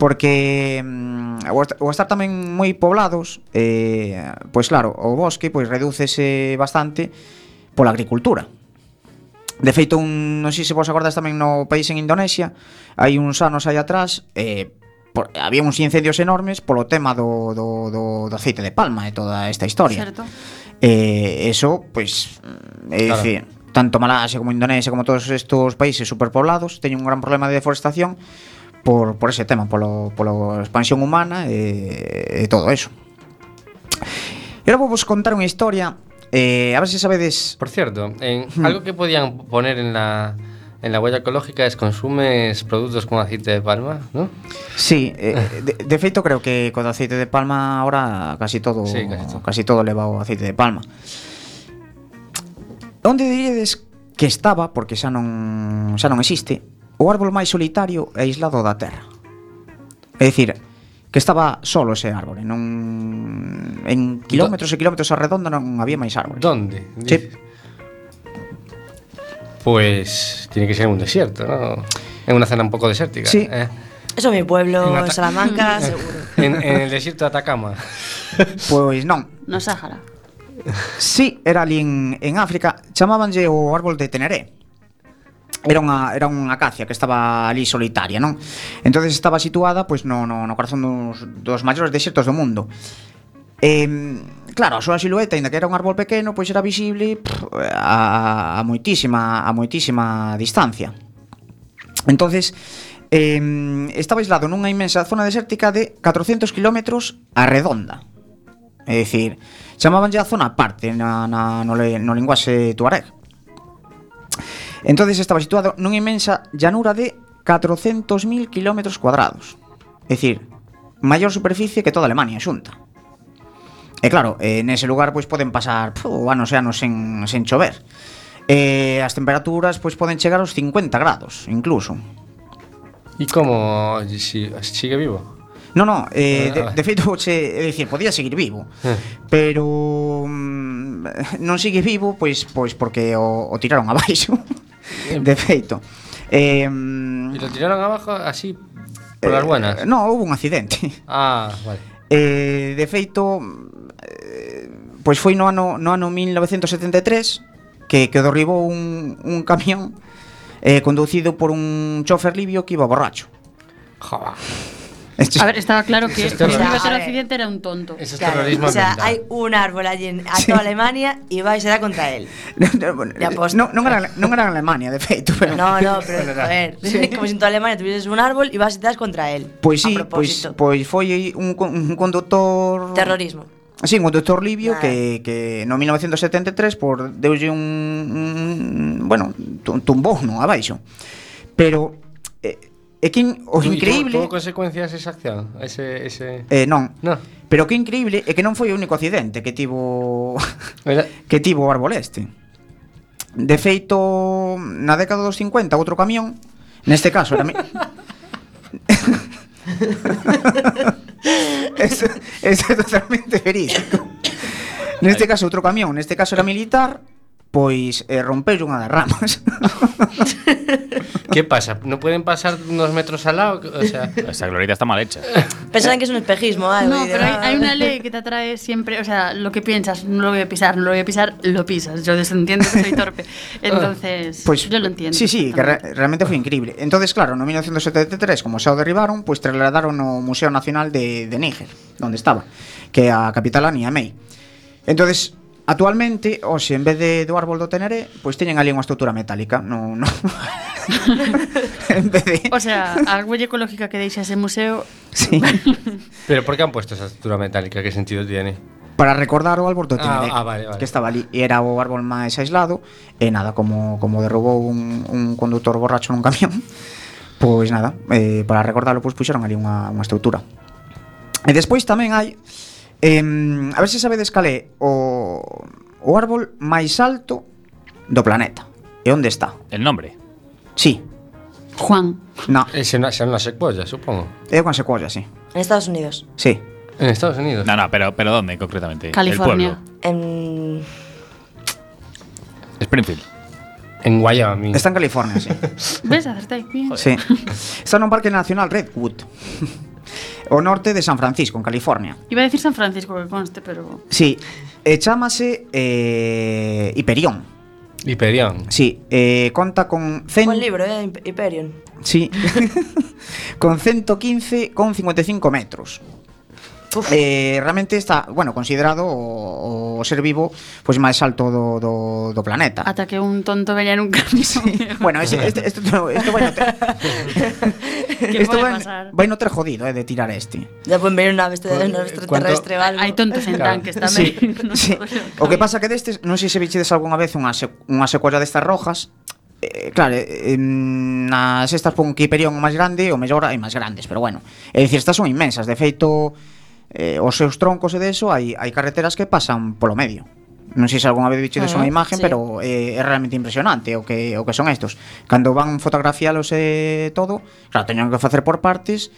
porque mm, o estar tamén moi poblados, eh, pois claro, o bosque pois redúcese bastante pola agricultura. De feito, un, non sei se vos acordas tamén no país en Indonesia, hai uns anos aí atrás, eh, por, había uns incendios enormes polo tema do, do, do, do aceite de palma e toda esta historia. Certo. Eh, eso, pois, pues, mm, é claro. dicir, tanto Malasia como Indonesia como todos estos países superpoblados teñen un gran problema de deforestación por, por ese tema, polo, polo expansión humana e, e todo eso. E agora vou vos contar unha historia Eh, a ver se sabedes... Por cierto, en hmm. algo que podían poner en la en la huella ecológica es consumes produtos con aceite de palma, ¿no? Sí, eh, de, de, feito creo que con aceite de palma ahora casi todo, sí, casi todo, casi todo leva o aceite de palma. Onde diredes que estaba, porque xa non xa non existe, o árbol máis solitario e aislado da terra. É dicir, que estaba solo ese árbol, non en kilómetros e kilómetros a redonda non había máis árboles. Donde? Sí pues tiene que ser en un desierto, ¿no? En una zona un poco desértica. Sí. ¿eh? Eso es mi pueblo, en, en Salamanca, seguro. En, en, el desierto de Atacama. Pois non. No Sáhara. Sí, era ali en, en África. Chamábanlle o árbol de Teneré. Era unha, era unha acacia que estaba ali solitaria, non? entonces estaba situada pois no, no, no corazón dos, dos maiores desertos do mundo. Eh, claro, a súa silueta, aínda que era un árbol pequeno, pois era visible pff, a, a moitísima a moitísima distancia. Entonces, eh, estaba aislado nunha inmensa zona desértica de 400 kilómetros a redonda. É dicir, chamaban a zona aparte na, na, no, le, no linguaxe tuareg. Entonces estaba situado nunha inmensa llanura de 400.000 km cuadrados. É dicir, maior superficie que toda Alemania xunta. E claro, eh, nese lugar pois poden pasar puf, anos e anos sen, sen chover. E as temperaturas pois poden chegar aos 50 grados, incluso. E como si, sigue vivo? No, no, eh, ah, de, de feito, che, é dicir, podía seguir vivo eh. Pero mm, non sigue vivo, pois, pois porque o, o tiraron abaixo eh. De feito eh, mm, E lo tiraron abajo así, polas eh, buenas? Eh, no, houve un accidente Ah, vale Eh, de feito, mm, Pois foi no ano, no ano 1973 Que, que derribou un, un camión eh, Conducido por un chofer libio que iba borracho Joder. A ver, estaba claro que el del occidente era un tonto. Eso es Claro, terrorismo o sea, hay un árbol allí en a toda Alemania y vais a dar contra él. No, bueno, De aposta. non, era, non era en Alemania, de feito, pero... No, no, pero joder, como si en toda Alemania tuvieses un árbol y vas y te das contra él. Pois A sí, pois, propósito. pois foi un, un conductor... Terrorismo. Así, o doutor Livio ah. que, que no 1973 por deulle un, un bueno, tumbou non abaixo. Pero eh, é que o increíble... Tuvo consecuencias esa acción? Ese, ese... Eh, non. No. Pero que increíble é que non foi o único accidente que tivo Era... que tivo o árbol este. De feito, na década dos 50, outro camión, neste caso, era... Eso, eso é totalmente verídico. Neste caso outro camión, neste caso era militar, pois eh, rompeu unha das ramas. ¿Qué pasa? ¿No pueden pasar unos metros al lado? O sea, Esa glorieta está mal hecha. Pensaban que es un espejismo, algo. No, pero hay, hay una ley que te atrae siempre, o sea, lo que piensas, no lo voy a pisar, no lo voy a pisar, lo pisas. Yo entiendo que soy torpe. Entonces, Pois, yo lo entiendo. Sí, sí, que re, realmente foi increíble. Entonces, claro, no 1973, como xa o derribaron, pois trasladaron ao Museo Nacional de, de Níger, onde estaba, que a capital a Niamey. Entonces, Actualmente, hoxe, en vez de do árbol do Tenere, pois pues teñen ali unha estrutura metálica. No, no. en vez de... O sea, a huella ecológica que deixa ese museo... Sí. Pero por que han puesto esa estrutura metálica? Que sentido tiene? Para recordar o árbol do ah, Tenere ah, ah, vale, vale. Que estaba ali e era o árbol máis aislado E nada, como, como derrubou un, un conductor borracho nun camión Pois nada, eh, para recordarlo pois puxeron ali unha, unha estrutura E despois tamén hai Eh, a ver se sabedes cal é o, o árbol máis alto do planeta. E onde está? El nombre? Sí. Juan. No. Ese na, xa una secuoya, supongo. É unha secuolla, sí. En Estados Unidos. Sí. En Estados Unidos. No, no, pero, pero ¿dónde concretamente? California. El pueblo. En... Springfield. En Wyoming. Está en California, sí. ¿Ves? Acertáis. Sí. Está en un parque nacional, Redwood o norte de San Francisco, en California. Iba a decir San Francisco, que conste, pero... Sí, e chamase eh, Hiperión. Eh, Hiperión. Sí, eh, conta con... Cen... Buen libro, eh, Hiperión. Sí, con 115,55 metros. Eh, realmente está, bueno, considerado o, o ser vivo pois máis alto do, do, do planeta. Ata que un tonto veña nun camión. Sí. bueno, ese, este, este, no, esto vai no ter... esto vai, vai no ter jodido, eh, de tirar este. Ya pon ver unha veste de extraterrestre o algo. Hai tontos en claro. tanques tamén. Sí, no sí. O que pasa que destes, non sei se vichedes algunha vez unha, unha secuela destas rojas, eh, claro, eh, nas estas pon que Hiperión o máis grande, o mellor hai máis grandes, pero bueno. É dicir, estas son inmensas, de feito eh, os seus troncos e deso hai, hai carreteras que pasan polo medio non sei se algunha vez vichedes unha ah, imagen, sí. pero eh, é realmente impresionante o que o que son estos. Cando van fotografialos e eh, todo, claro, teñen que facer por partes.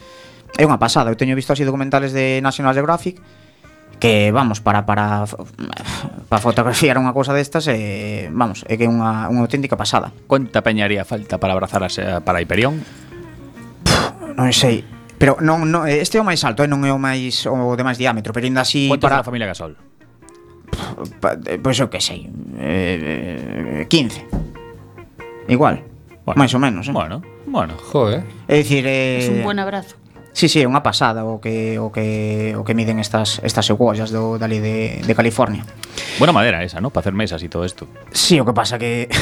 É unha pasada, eu teño visto así documentales de National Geographic que vamos para para para fotografiar unha cousa destas eh, vamos, é que é unha unha auténtica pasada. Conta peñaría falta para abrazar a, para Hiperión? Puh, non sei, Pero non, non este é o máis alto, eh? non é o máis o de máis diámetro, pero ainda así Quanto para... a familia Gasol? Eh, pois pues, eu que sei, eh, 15. Igual, bueno. máis ou menos, eh? Bueno, bueno. Joder. É dicir, eh... Es un buen abrazo. Sí, sí, é unha pasada o que o que o que miden estas estas cebollas do dali de, de California. Buena madera esa, ¿no? Para hacer mesas y todo esto. Sí, o que pasa que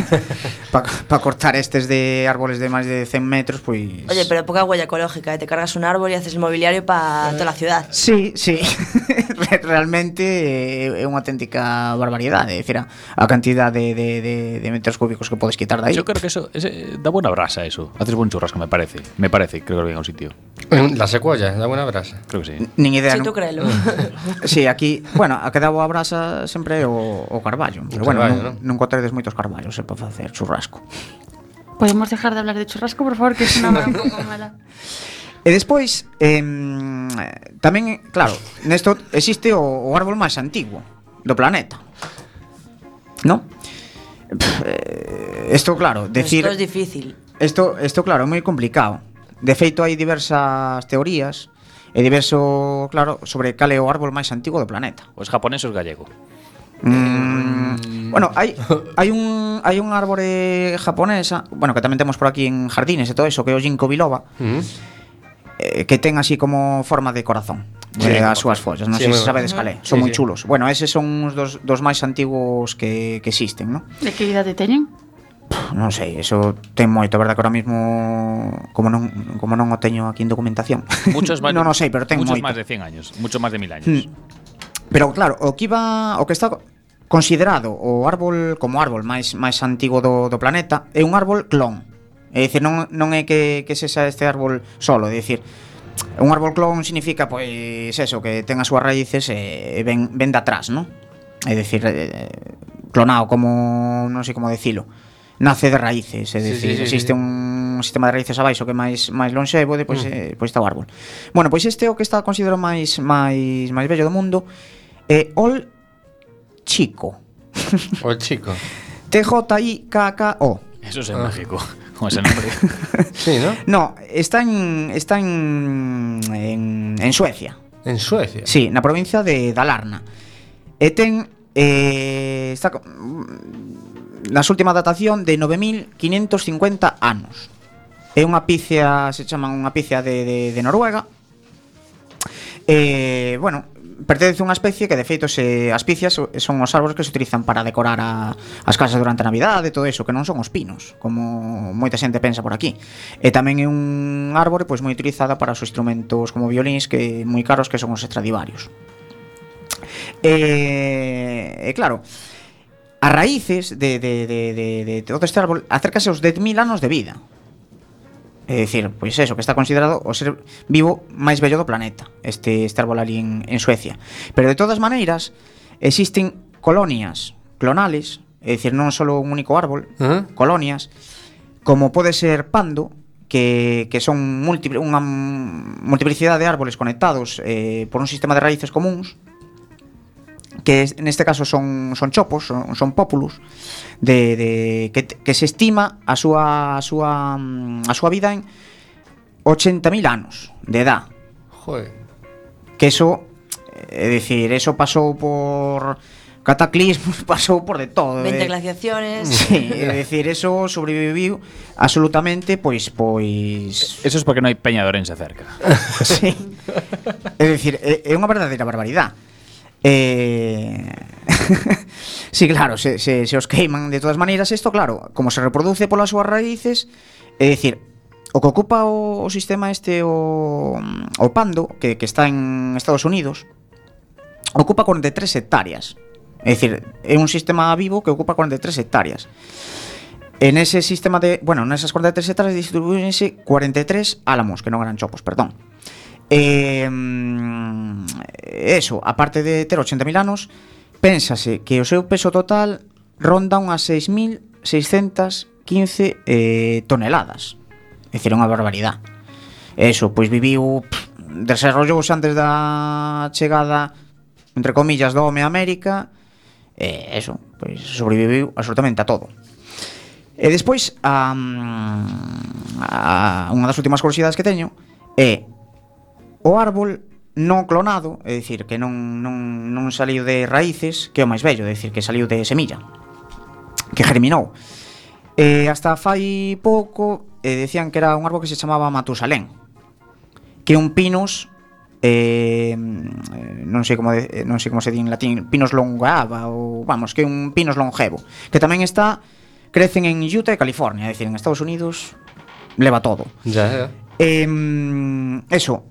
para pa cortar estes de árboles de máis de 100 metros, pois pues... Oye, pero poca huella ecológica, ¿eh? te cargas un árbol e haces el mobiliario para toda a ciudad. Sí, sí. Realmente eh, é unha auténtica barbaridade, é dicir, a, a cantidad de, de, de, de metros cúbicos que podes quitar de aí. Yo creo que eso ese, da buena brasa eso. Haces buen churrasco, me parece. Me parece, creo que lo en un sitio. La secuoya, da buena brasa Creo que sí Nin idea Sinto crelo Si, sí, aquí, bueno, a que dá boa brasa sempre o, o carballo Pero o bueno, carballo, non, non encontredes moitos carballos eh, para facer churrasco Podemos dejar de hablar de churrasco, por favor, que é unha un pouco mala E despois, eh, tamén, claro, nesto existe o, o árbol máis antigo do planeta. ¿No? Isto, eh, claro, decir... Isto é es difícil. Isto, isto claro, é moi complicado. De feito, hai diversas teorías e diverso, claro, sobre cal é o árbol máis antigo do planeta. Os japoneses gallego. Mm, bueno, hai hai un hai un árbore japonesa, bueno, que tamén temos por aquí en jardines e todo eso, que é o ginkgo biloba. Mm. Eh, que ten así como forma de corazón. Sí, eh, as súas follas, non sí, sei se sabedes cal é, son sí, moi chulos. Sí. Bueno, eses son uns dos, dos máis antigos que, que existen, non? De que idade teñen? non sei, eso ten moito, a verdade que ahora mismo como non como non o teño aquí en documentación. Muchos máis Non o sei, pero ten moito. máis de 100 años, muchos máis de 1000 años. Mm. Pero claro, o que iba o que está considerado o árbol como árbol máis máis antigo do, do planeta é un árbol clon. É dicir, non, non é que, que sexa este árbol solo, é dicir, un árbol clon significa pois eso, que ten as súas raíces e, ven, ven de atrás, non? É dicir, eh, clonado como non sei como decilo nace de raíces, é dicir, sí, sí, sí, existe sí. un sistema de raíces abaixo que é máis máis lonxevo, depois mm. eh, pois está o árbol. Bueno, pois este é o que está considerado máis máis máis bello do mundo, é eh, Ol Chico. Ol Chico. T J I K K O. Eso es en ah. México. Con ese nombre. sí, ¿no? No, está en está en en, en Suecia. En Suecia. Sí, na provincia de Dalarna. E ten eh, está nas última datación de 9550 anos. É unha pizia, se chaman unha pizia de, de, de Noruega. Eh, bueno, pertence a unha especie que de feito se as picias son os árbores que se utilizan para decorar a, as casas durante a Navidade e todo eso, que non son os pinos, como moita xente pensa por aquí. E tamén é un árbore pois moi utilizada para os instrumentos como violins que moi caros que son os Stradivarius. E, e claro, a raíces de, de, de, de, todo este árbol acércase aos 10.000 anos de vida. É dicir, pois eso, que está considerado o ser vivo máis bello do planeta, este, este árbol ali en, en Suecia. Pero de todas maneiras, existen colonias clonales, é dicir, non só un único árbol, uh -huh. colonias, como pode ser Pando, que, que son múltiple, unha multiplicidade de árboles conectados eh, por un sistema de raíces comuns, que neste caso son son chopos, son, son pópulos de, de que, que se estima a súa a súa mm, a súa vida en 80.000 anos de edad. Joder. Que eso é dicir, eso pasou por cataclismos, pasou por de todo. 20 eh. glaciaciones. Sí, é dicir, eso sobreviviu absolutamente, pois pois Eso es porque non hai peña de Ourense cerca. sí. É dicir, é, é unha verdadeira barbaridade. Eh... sí, claro, se, se, se os queiman de todas maneiras Isto, claro, como se reproduce polas súas raíces É dicir, o que ocupa o, o sistema este o, o Pando, que, que está en Estados Unidos Ocupa 43 hectáreas. É dicir, é un sistema vivo que ocupa 43 hectáreas. En ese sistema de, bueno, nesas 43 hectáreas distribuíense 43 álamos, que non eran chopos, perdón. Eh, eso, aparte de ter 80.000 anos, pénsase que o seu peso total ronda unhas 6.615 eh, toneladas. É dicir, unha barbaridade. Eso, pois viviu, pff, desarrollouse antes da chegada, entre comillas, do home a América, e eso, pois sobreviviu absolutamente a todo. E despois, a, a, unha das últimas curiosidades que teño é O árbol non clonado, é dicir, que non, non, non saliu de raíces, que é o máis bello, é dicir, que saliu de semilla, que germinou. E hasta fai pouco eh, decían que era un árbol que se chamaba Matusalén, que é un pinus eh, non sei como de, non sei como se di en latín, pinos longava ou vamos, que é un pinos longevo, que tamén está crecen en Utah e California, é dicir, en Estados Unidos leva todo. Ya, ya. Eh, eso,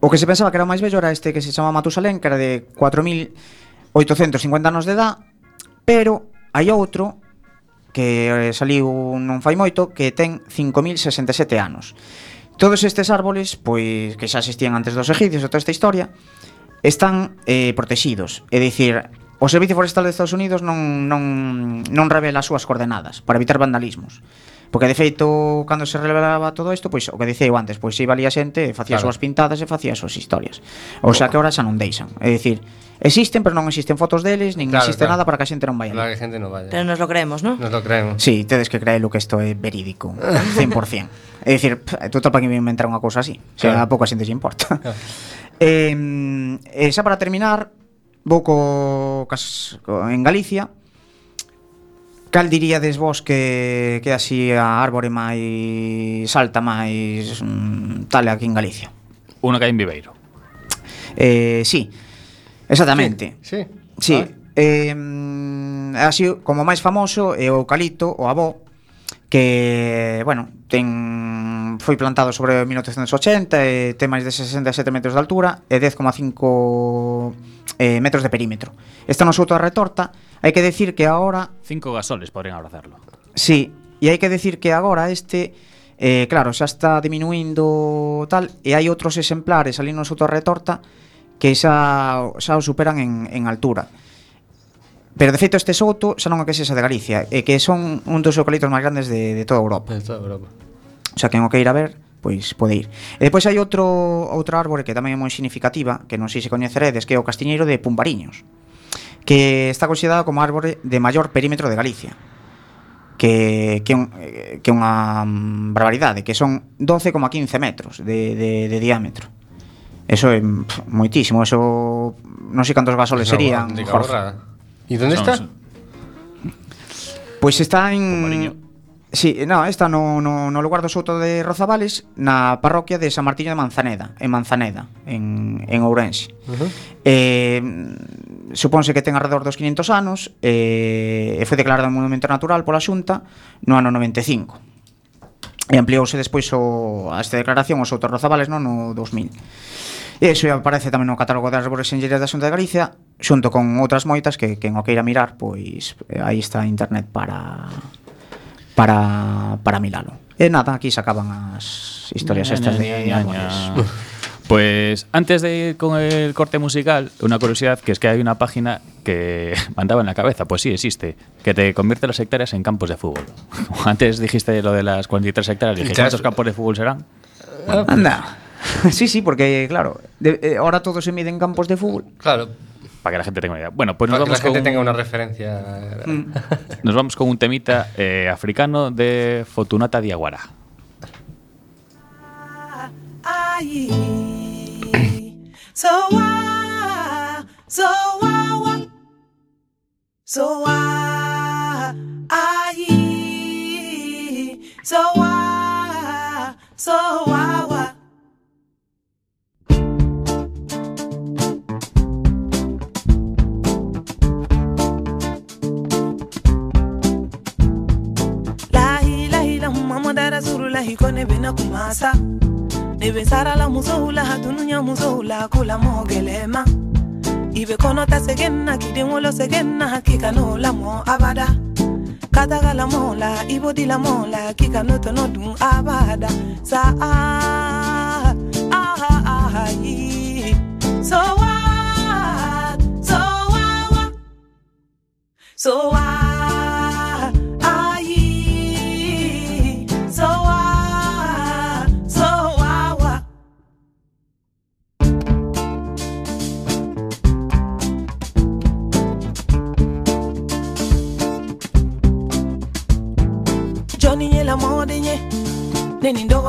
O que se pensaba que era o máis vello era este que se chama Matusalén, que era de 4.850 anos de edad, pero hai outro que eh, saliu non fai moito que ten 5.067 anos. Todos estes árboles, pois que xa existían antes dos egipcios e toda esta historia, están eh, protegidos. É dicir, o Servicio Forestal de Estados Unidos non, non, non revela as súas coordenadas para evitar vandalismos. Porque de feito, cando se revelaba todo isto, pois o que dicei antes, pois se valía xente, facía claro. as súas pintadas e facía as súas historias. O sea que ahora xa non deixan. É dicir, existen, pero non existen fotos deles, nin claro, existe claro. nada para que a xente non vaya. Claro que a xente non vaya. Pero nos lo creemos, ¿no? Nos lo creemos. Sí, tedes que creelo que isto é verídico, 100%. é dicir, total para que me inventar unha cousa así. Se claro. a pouco a xente lle importa. Eh, xa para terminar, vou co, cas, co, en Galicia, Cal diríades vos que, que así a árbore máis alta, máis mm, tal aquí en Galicia? Una que hai en Viveiro. Eh, sí, exactamente. Sí, sí. sí. Ah. Eh, así como máis famoso é o eucalipto, o avó, que, bueno, ten foi plantado sobre 1980 e ten máis de 67 metros de altura e 10,5 eh, metros de perímetro. Esta souto outra retorta Hai que decir que agora... Cinco gasoles podrían abrazarlo. Sí, e hai que decir que agora este... Eh, claro, xa está diminuindo tal E hai outros exemplares ali no Soto Retorta Que xa, xa o superan en, en altura Pero de feito este souto xa non é que sexa de Galicia É que son un dos eucaliptos máis grandes de, de toda Europa De toda Europa O xa quen o que ir a ver pois pode ir. E depois hai outro outra árbore que tamén é moi significativa, que non sei se coñeceredes, que é o castiñeiro de Pumbariños que está considerado como árbore de maior perímetro de Galicia que, que, un, eh, que unha mm, barbaridade, que son 12,15 metros de, de, de diámetro. Eso é pff, moitísimo, eso non sei cantos gasoles Esa, serían. E onde está? Pois pues está en Mariño. Sí, no, está no, no, no lugar do Souto de Rozavales Na parroquia de San Martiño de Manzaneda En Manzaneda, en, en Ourense. Uh -huh. eh, Supónse que ten alrededor dos 500 anos eh, E foi declarado monumento natural pola xunta No ano 95 E ampliouse despois o, a esta declaración O Souto de Rozavales no, no 2000 E iso aparece tamén no catálogo das árbores enxerías da Xunta de Galicia Xunto con outras moitas que, que en o queira mirar Pois eh, aí está internet para para, para miralo E nada, aquí se acaban as historias Ña, estas ña, de ña. Pues antes de ir con el corte musical, una curiosidad que es que hay una página que mandaba en la cabeza, pues sí existe, que te convierte las hectáreas en campos de fútbol. Antes dijiste lo de las 43 hectáreas, dije, ¿cuántos campos de fútbol serán? Anda Sí, sí, porque claro de- eh, Ahora todo se mide en campos de fútbol Claro. Para que la gente tenga una idea. Bueno, pues nos Para que la vamos, con, gente tenga una referencia. nos vamos con un temita eh, africano de Fortunata Diaguara. So Rasulullah kone bina kumasa. Nebe kula mogelema. Ibe kono ta hakika no la mo abada. Kataga la mola la mola kika no tono dun abada. Sa. So what? So what what so why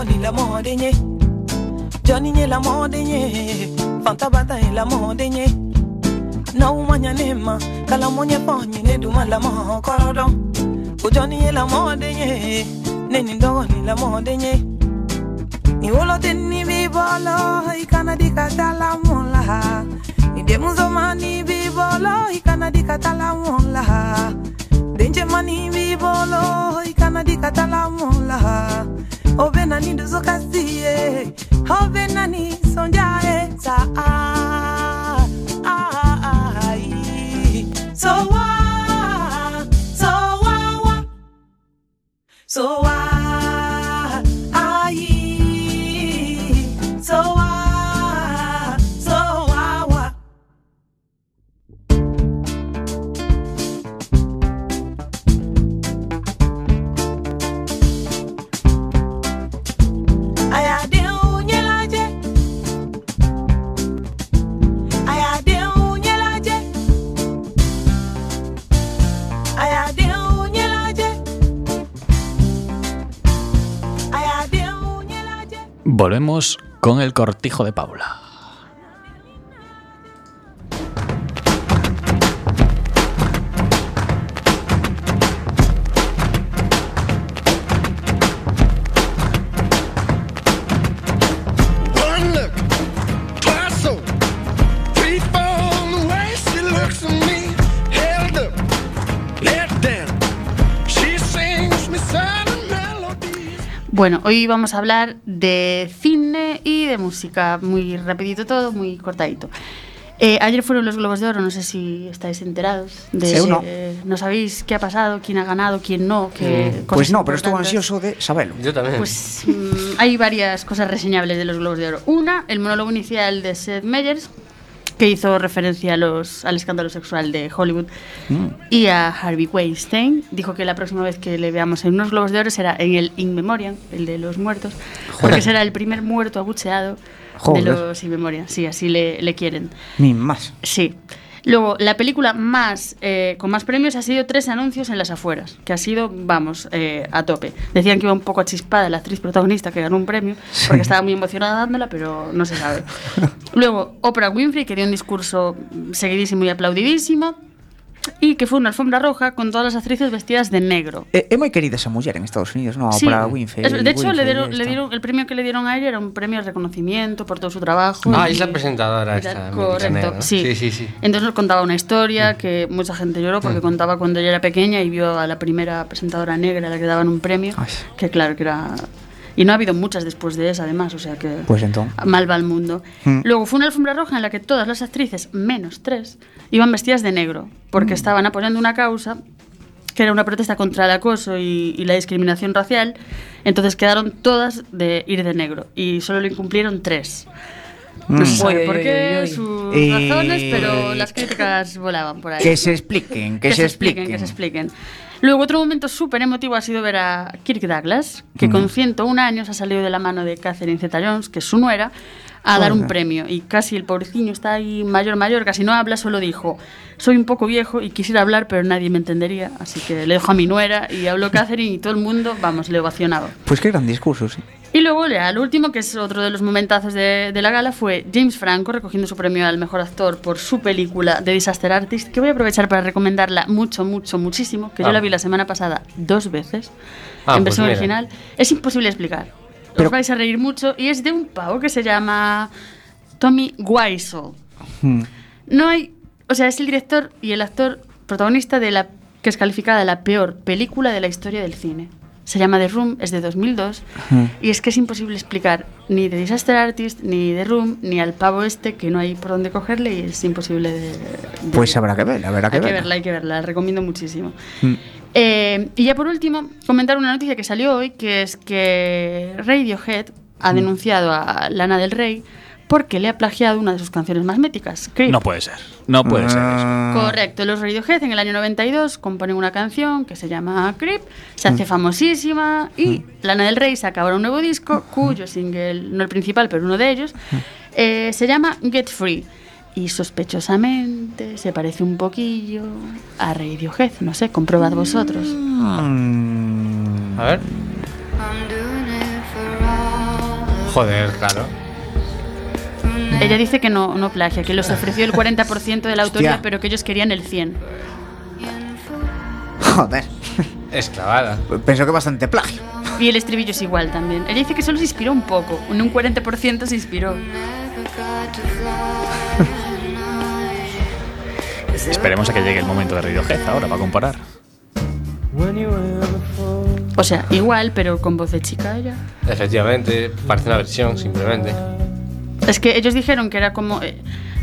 Molly la mordenye Johnny nye la mordenye Fanta bata e la mordenye Na umanya nema Kala mwenye ponye ne duma la moho korodo Ujoni nye la mordenye Neni ndogo ni la Ni Iwolo teni bibolo Ikana dikatala mola Idemuzomani bibolo Ikana dikatala mola Denje mani bibolo Ikana dikatala mola ovenani ndozokasiye ovenani sonjaeta ah, ah, ah, Volvemos con el cortijo de Paula. Bueno, hoy vamos a hablar de cine y de música, muy rapidito todo, muy cortadito. Eh, ayer fueron los Globos de Oro, no sé si estáis enterados. De, Eu no. eh, no sabéis qué ha pasado, quién ha ganado, quién no. Qué Pues cosas no, pero estuve ansioso de saberlo. Yo también. Pues mm, hay varias cosas reseñables de los Globos de Oro. Una, el monólogo inicial de Seth Meyers, que hizo referencia a los, al escándalo sexual de Hollywood, Mm. y a Harvey Weinstein. Dijo que la próxima vez que le veamos en unos Globos de Oro será en el In Memoriam, el de los muertos, porque será el primer muerto abucheado Joder. de los In Memoriam. Sí, así le, le quieren. Ni más. Sí. Luego, la película más eh, con más premios ha sido Tres anuncios en las afueras, que ha sido, vamos, eh, a tope. Decían que iba un poco achispada la actriz protagonista que ganó un premio, porque estaba muy emocionada dándola, pero no se sabe. Luego, Oprah Winfrey, que dio un discurso seguidísimo y aplaudidísimo, y que fue una alfombra roja con todas las actrices vestidas de negro. É, é moi querida esa muller en Estados Unidos, no? Sí. Para Winfrey. Es- de hecho, le dieron, le esta. dieron el premio que le dieron a ella era un premio de reconocimiento por todo su trabajo. Ah, y- es la presentadora y esta. Correcto, sí. Sí, sí, sí. Entonces nos contaba una historia que mucha gente lloró porque Mm. contaba cuando ella era pequeña y vio a la primera presentadora negra a la que daban un premio, Ay. que claro que era... Y no ha habido muchas después de esa, además, o sea que Pues entón. mal va el mundo. Mm. Luego fue una alfombra roja en la que todas las actrices, menos tres, iban vestidas de negro, porque estaban apoyando una causa que era una protesta contra el acoso y, y la discriminación racial, entonces quedaron todas de ir de negro y solo lo incumplieron tres. No se Mm. sabe Uy, por qué, sus Eh, razones, pero las críticas volaban por ahí. Que se expliquen, que, se, expliquen. que se expliquen. Luego, otro momento súper emotivo ha sido ver a Kirk Douglas, que Mm. con 101 años ha salido de la mano de Catherine Zeta-Jones, que es su nuera, a dar un premio. Y casi el pobrecillo está ahí mayor, mayor, casi no habla, solo dijo, soy un poco viejo y quisiera hablar, pero nadie me entendería. Así que le dejo a mi nuera y habló Catherine y todo el mundo, vamos, le ovacionaba. Pues qué gran discurso, sí. Y luego, ya, el último, que es otro de los momentazos de, de la gala, fue James Franco recogiendo su premio al mejor actor por su película The Disaster Artist, que voy a aprovechar para recomendarla mucho, mucho, muchísimo, que yo Ah. la vi la semana pasada dos veces, Ah, en pues versión mira. original. Es imposible explicar. Pero- Os vais a reír mucho y es de un pavo que se llama Tommy Wiseau. Mm. No hay, o sea, es el director y el actor protagonista de la que es calificada la peor película de la historia del cine. Se llama The Room, es de 2002 Mm. y es que es imposible explicar ni The Disaster Artist, ni The Room, ni al pavo este que no hay por dónde cogerle y es imposible de... de- Pues habrá que verla, habrá que hay que verla. hay que verla, la recomiendo muchísimo. Mm. Eh, y ya por último, comentar una noticia que salió hoy, que es que Radiohead Mm. ha denunciado a Lana del Rey porque le ha plagiado una de sus canciones más míticas, Creep. No puede ser. No puede ser eso. Ah, Correcto, los Radiohead en el año 92 componen una canción que se llama Creep, se Mm. hace famosísima y Lana del Rey saca ahora un nuevo disco cuyo single, no el principal, pero uno de ellos, Mm. eh, se llama Get Free. Y sospechosamente se parece un poquillo a Radiohead, no sé, comprobad vosotros. mm, A ver. Joder, claro. Ella dice que no, no plagia, que les ofreció el 40% de la autoría, Hostia. pero que ellos querían el 100%. Joder. Es clavada. Pensó que bastante plagio. Y el estribillo es igual también. Ella dice que solo se inspiró un poco, en un 40% se inspiró. Esperemos a que llegue el momento de Radiohead ahora para comparar. O sea, igual, pero con voz de chica ella. Efectivamente, parece una versión simplemente. Es que ellos dijeron que era como. eh,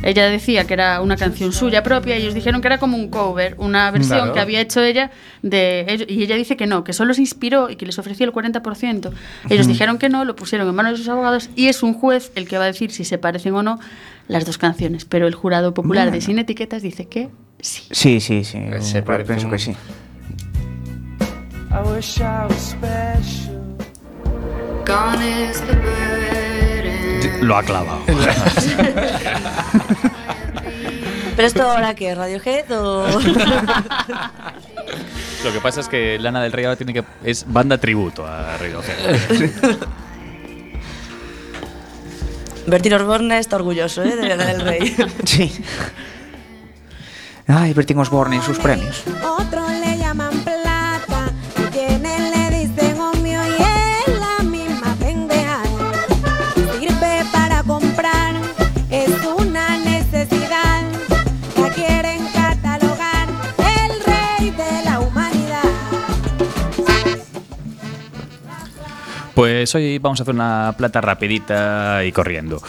ella decía que era una canción suya propia y ellos dijeron que era como un cover, una versión Claro. que había hecho ella de. Y ella dice que no, que solo se inspiró y que les ofreció el 40%. Ellos dijeron que no, lo pusieron en manos de sus abogados y es un juez el que va a decir si se parecen o no las dos canciones. Pero el jurado popular de. Sin Etiquetas dice que sí. Sí, sí, sí. Se parece Pienso un- que sí. I wish I was special. Gone is the burden. Lo ha clavado. ¿Pero esto ahora qué? ¿Radiohead o...? Lo que pasa es que Lana del Rey ahora tiene que. Es banda tributo a Radiohead. Bertín Osborne está orgulloso, ¿eh? De Lana del Rey. Sí. Ay, Bertín Osborne en sus premios. Otros Pues hoy vamos a hacer una plata rapidita y corriendo.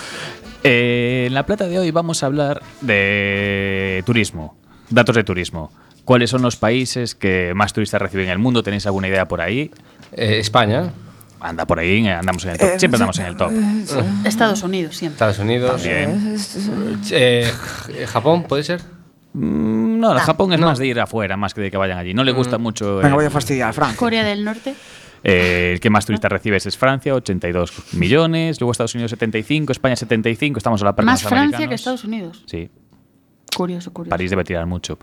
Eh, en la plata de hoy vamos a hablar de turismo, datos de turismo. ¿Cuáles son los países que más turistas reciben en el mundo? ¿Tenéis alguna idea por ahí? Eh, España, Anda por ahí, andamos en el top. Siempre andamos en el top. Estados Unidos, siempre. Estados Unidos, eh, Japón, ¿puede ser? Mm, No, el Japón es más de ir afuera, más que de que vayan allí. No le gusta mucho. Venga, el- voy a fastidiar a Francia. Corea del Norte. Eh, el que más turistas recibes es Francia, 82 millones. Luego Estados Unidos, 75. España, 75. Estamos a la par Más los Francia americanos. que Estados Unidos. Sí, Curioso, curioso. París debe tirar mucho.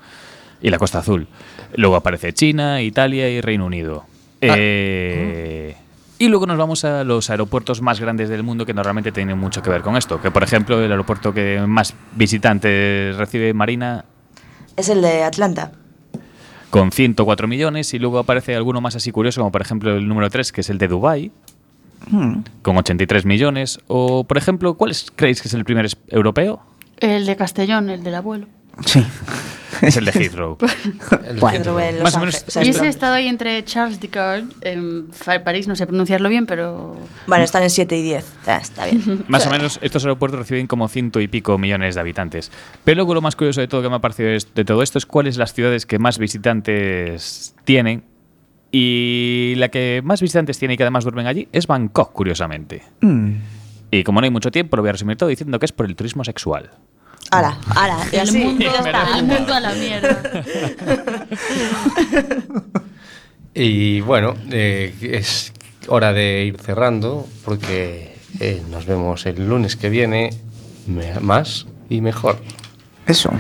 Y la Costa Azul. Luego aparece China, Italia y Reino Unido. Eh, Y luego nos vamos a los aeropuertos más grandes del mundo que normalmente tienen mucho que ver con esto. Que por ejemplo, el aeropuerto que más visitantes recibe Marina Es el de Atlanta. Con 104 millones y luego aparece alguno más así curioso como por ejemplo el número 3 que es el de Dubai Hmm. con 83 millones o por ejemplo ¿cuál es- creéis que es el primer europeo? El de Castellón, el del abuelo. Sí. Es el de Heathrow. Los Más o menos- Ángeles. O sea, Y ese he estado ahí entre Charles de Gaulle, en París, no sé pronunciarlo bien, pero... Bueno, están en 7 y 10. Está, está bien. Más o menos estos aeropuertos reciben como ciento y pico millones de habitantes. Pero luego lo más curioso de todo que me ha parecido es- de todo esto es cuáles las ciudades que más visitantes tienen. Y la que más visitantes tiene y que además duermen allí es Bangkok, curiosamente. Mm. Y como no hay mucho tiempo, lo voy a resumir todo diciendo que es por el turismo sexual. Ahora, ahora. Y El así, mundo, ya está. el mundo a la mierda. Y bueno, eh, es hora de ir cerrando porque eh, nos vemos el lunes que viene me- más y mejor. Eso.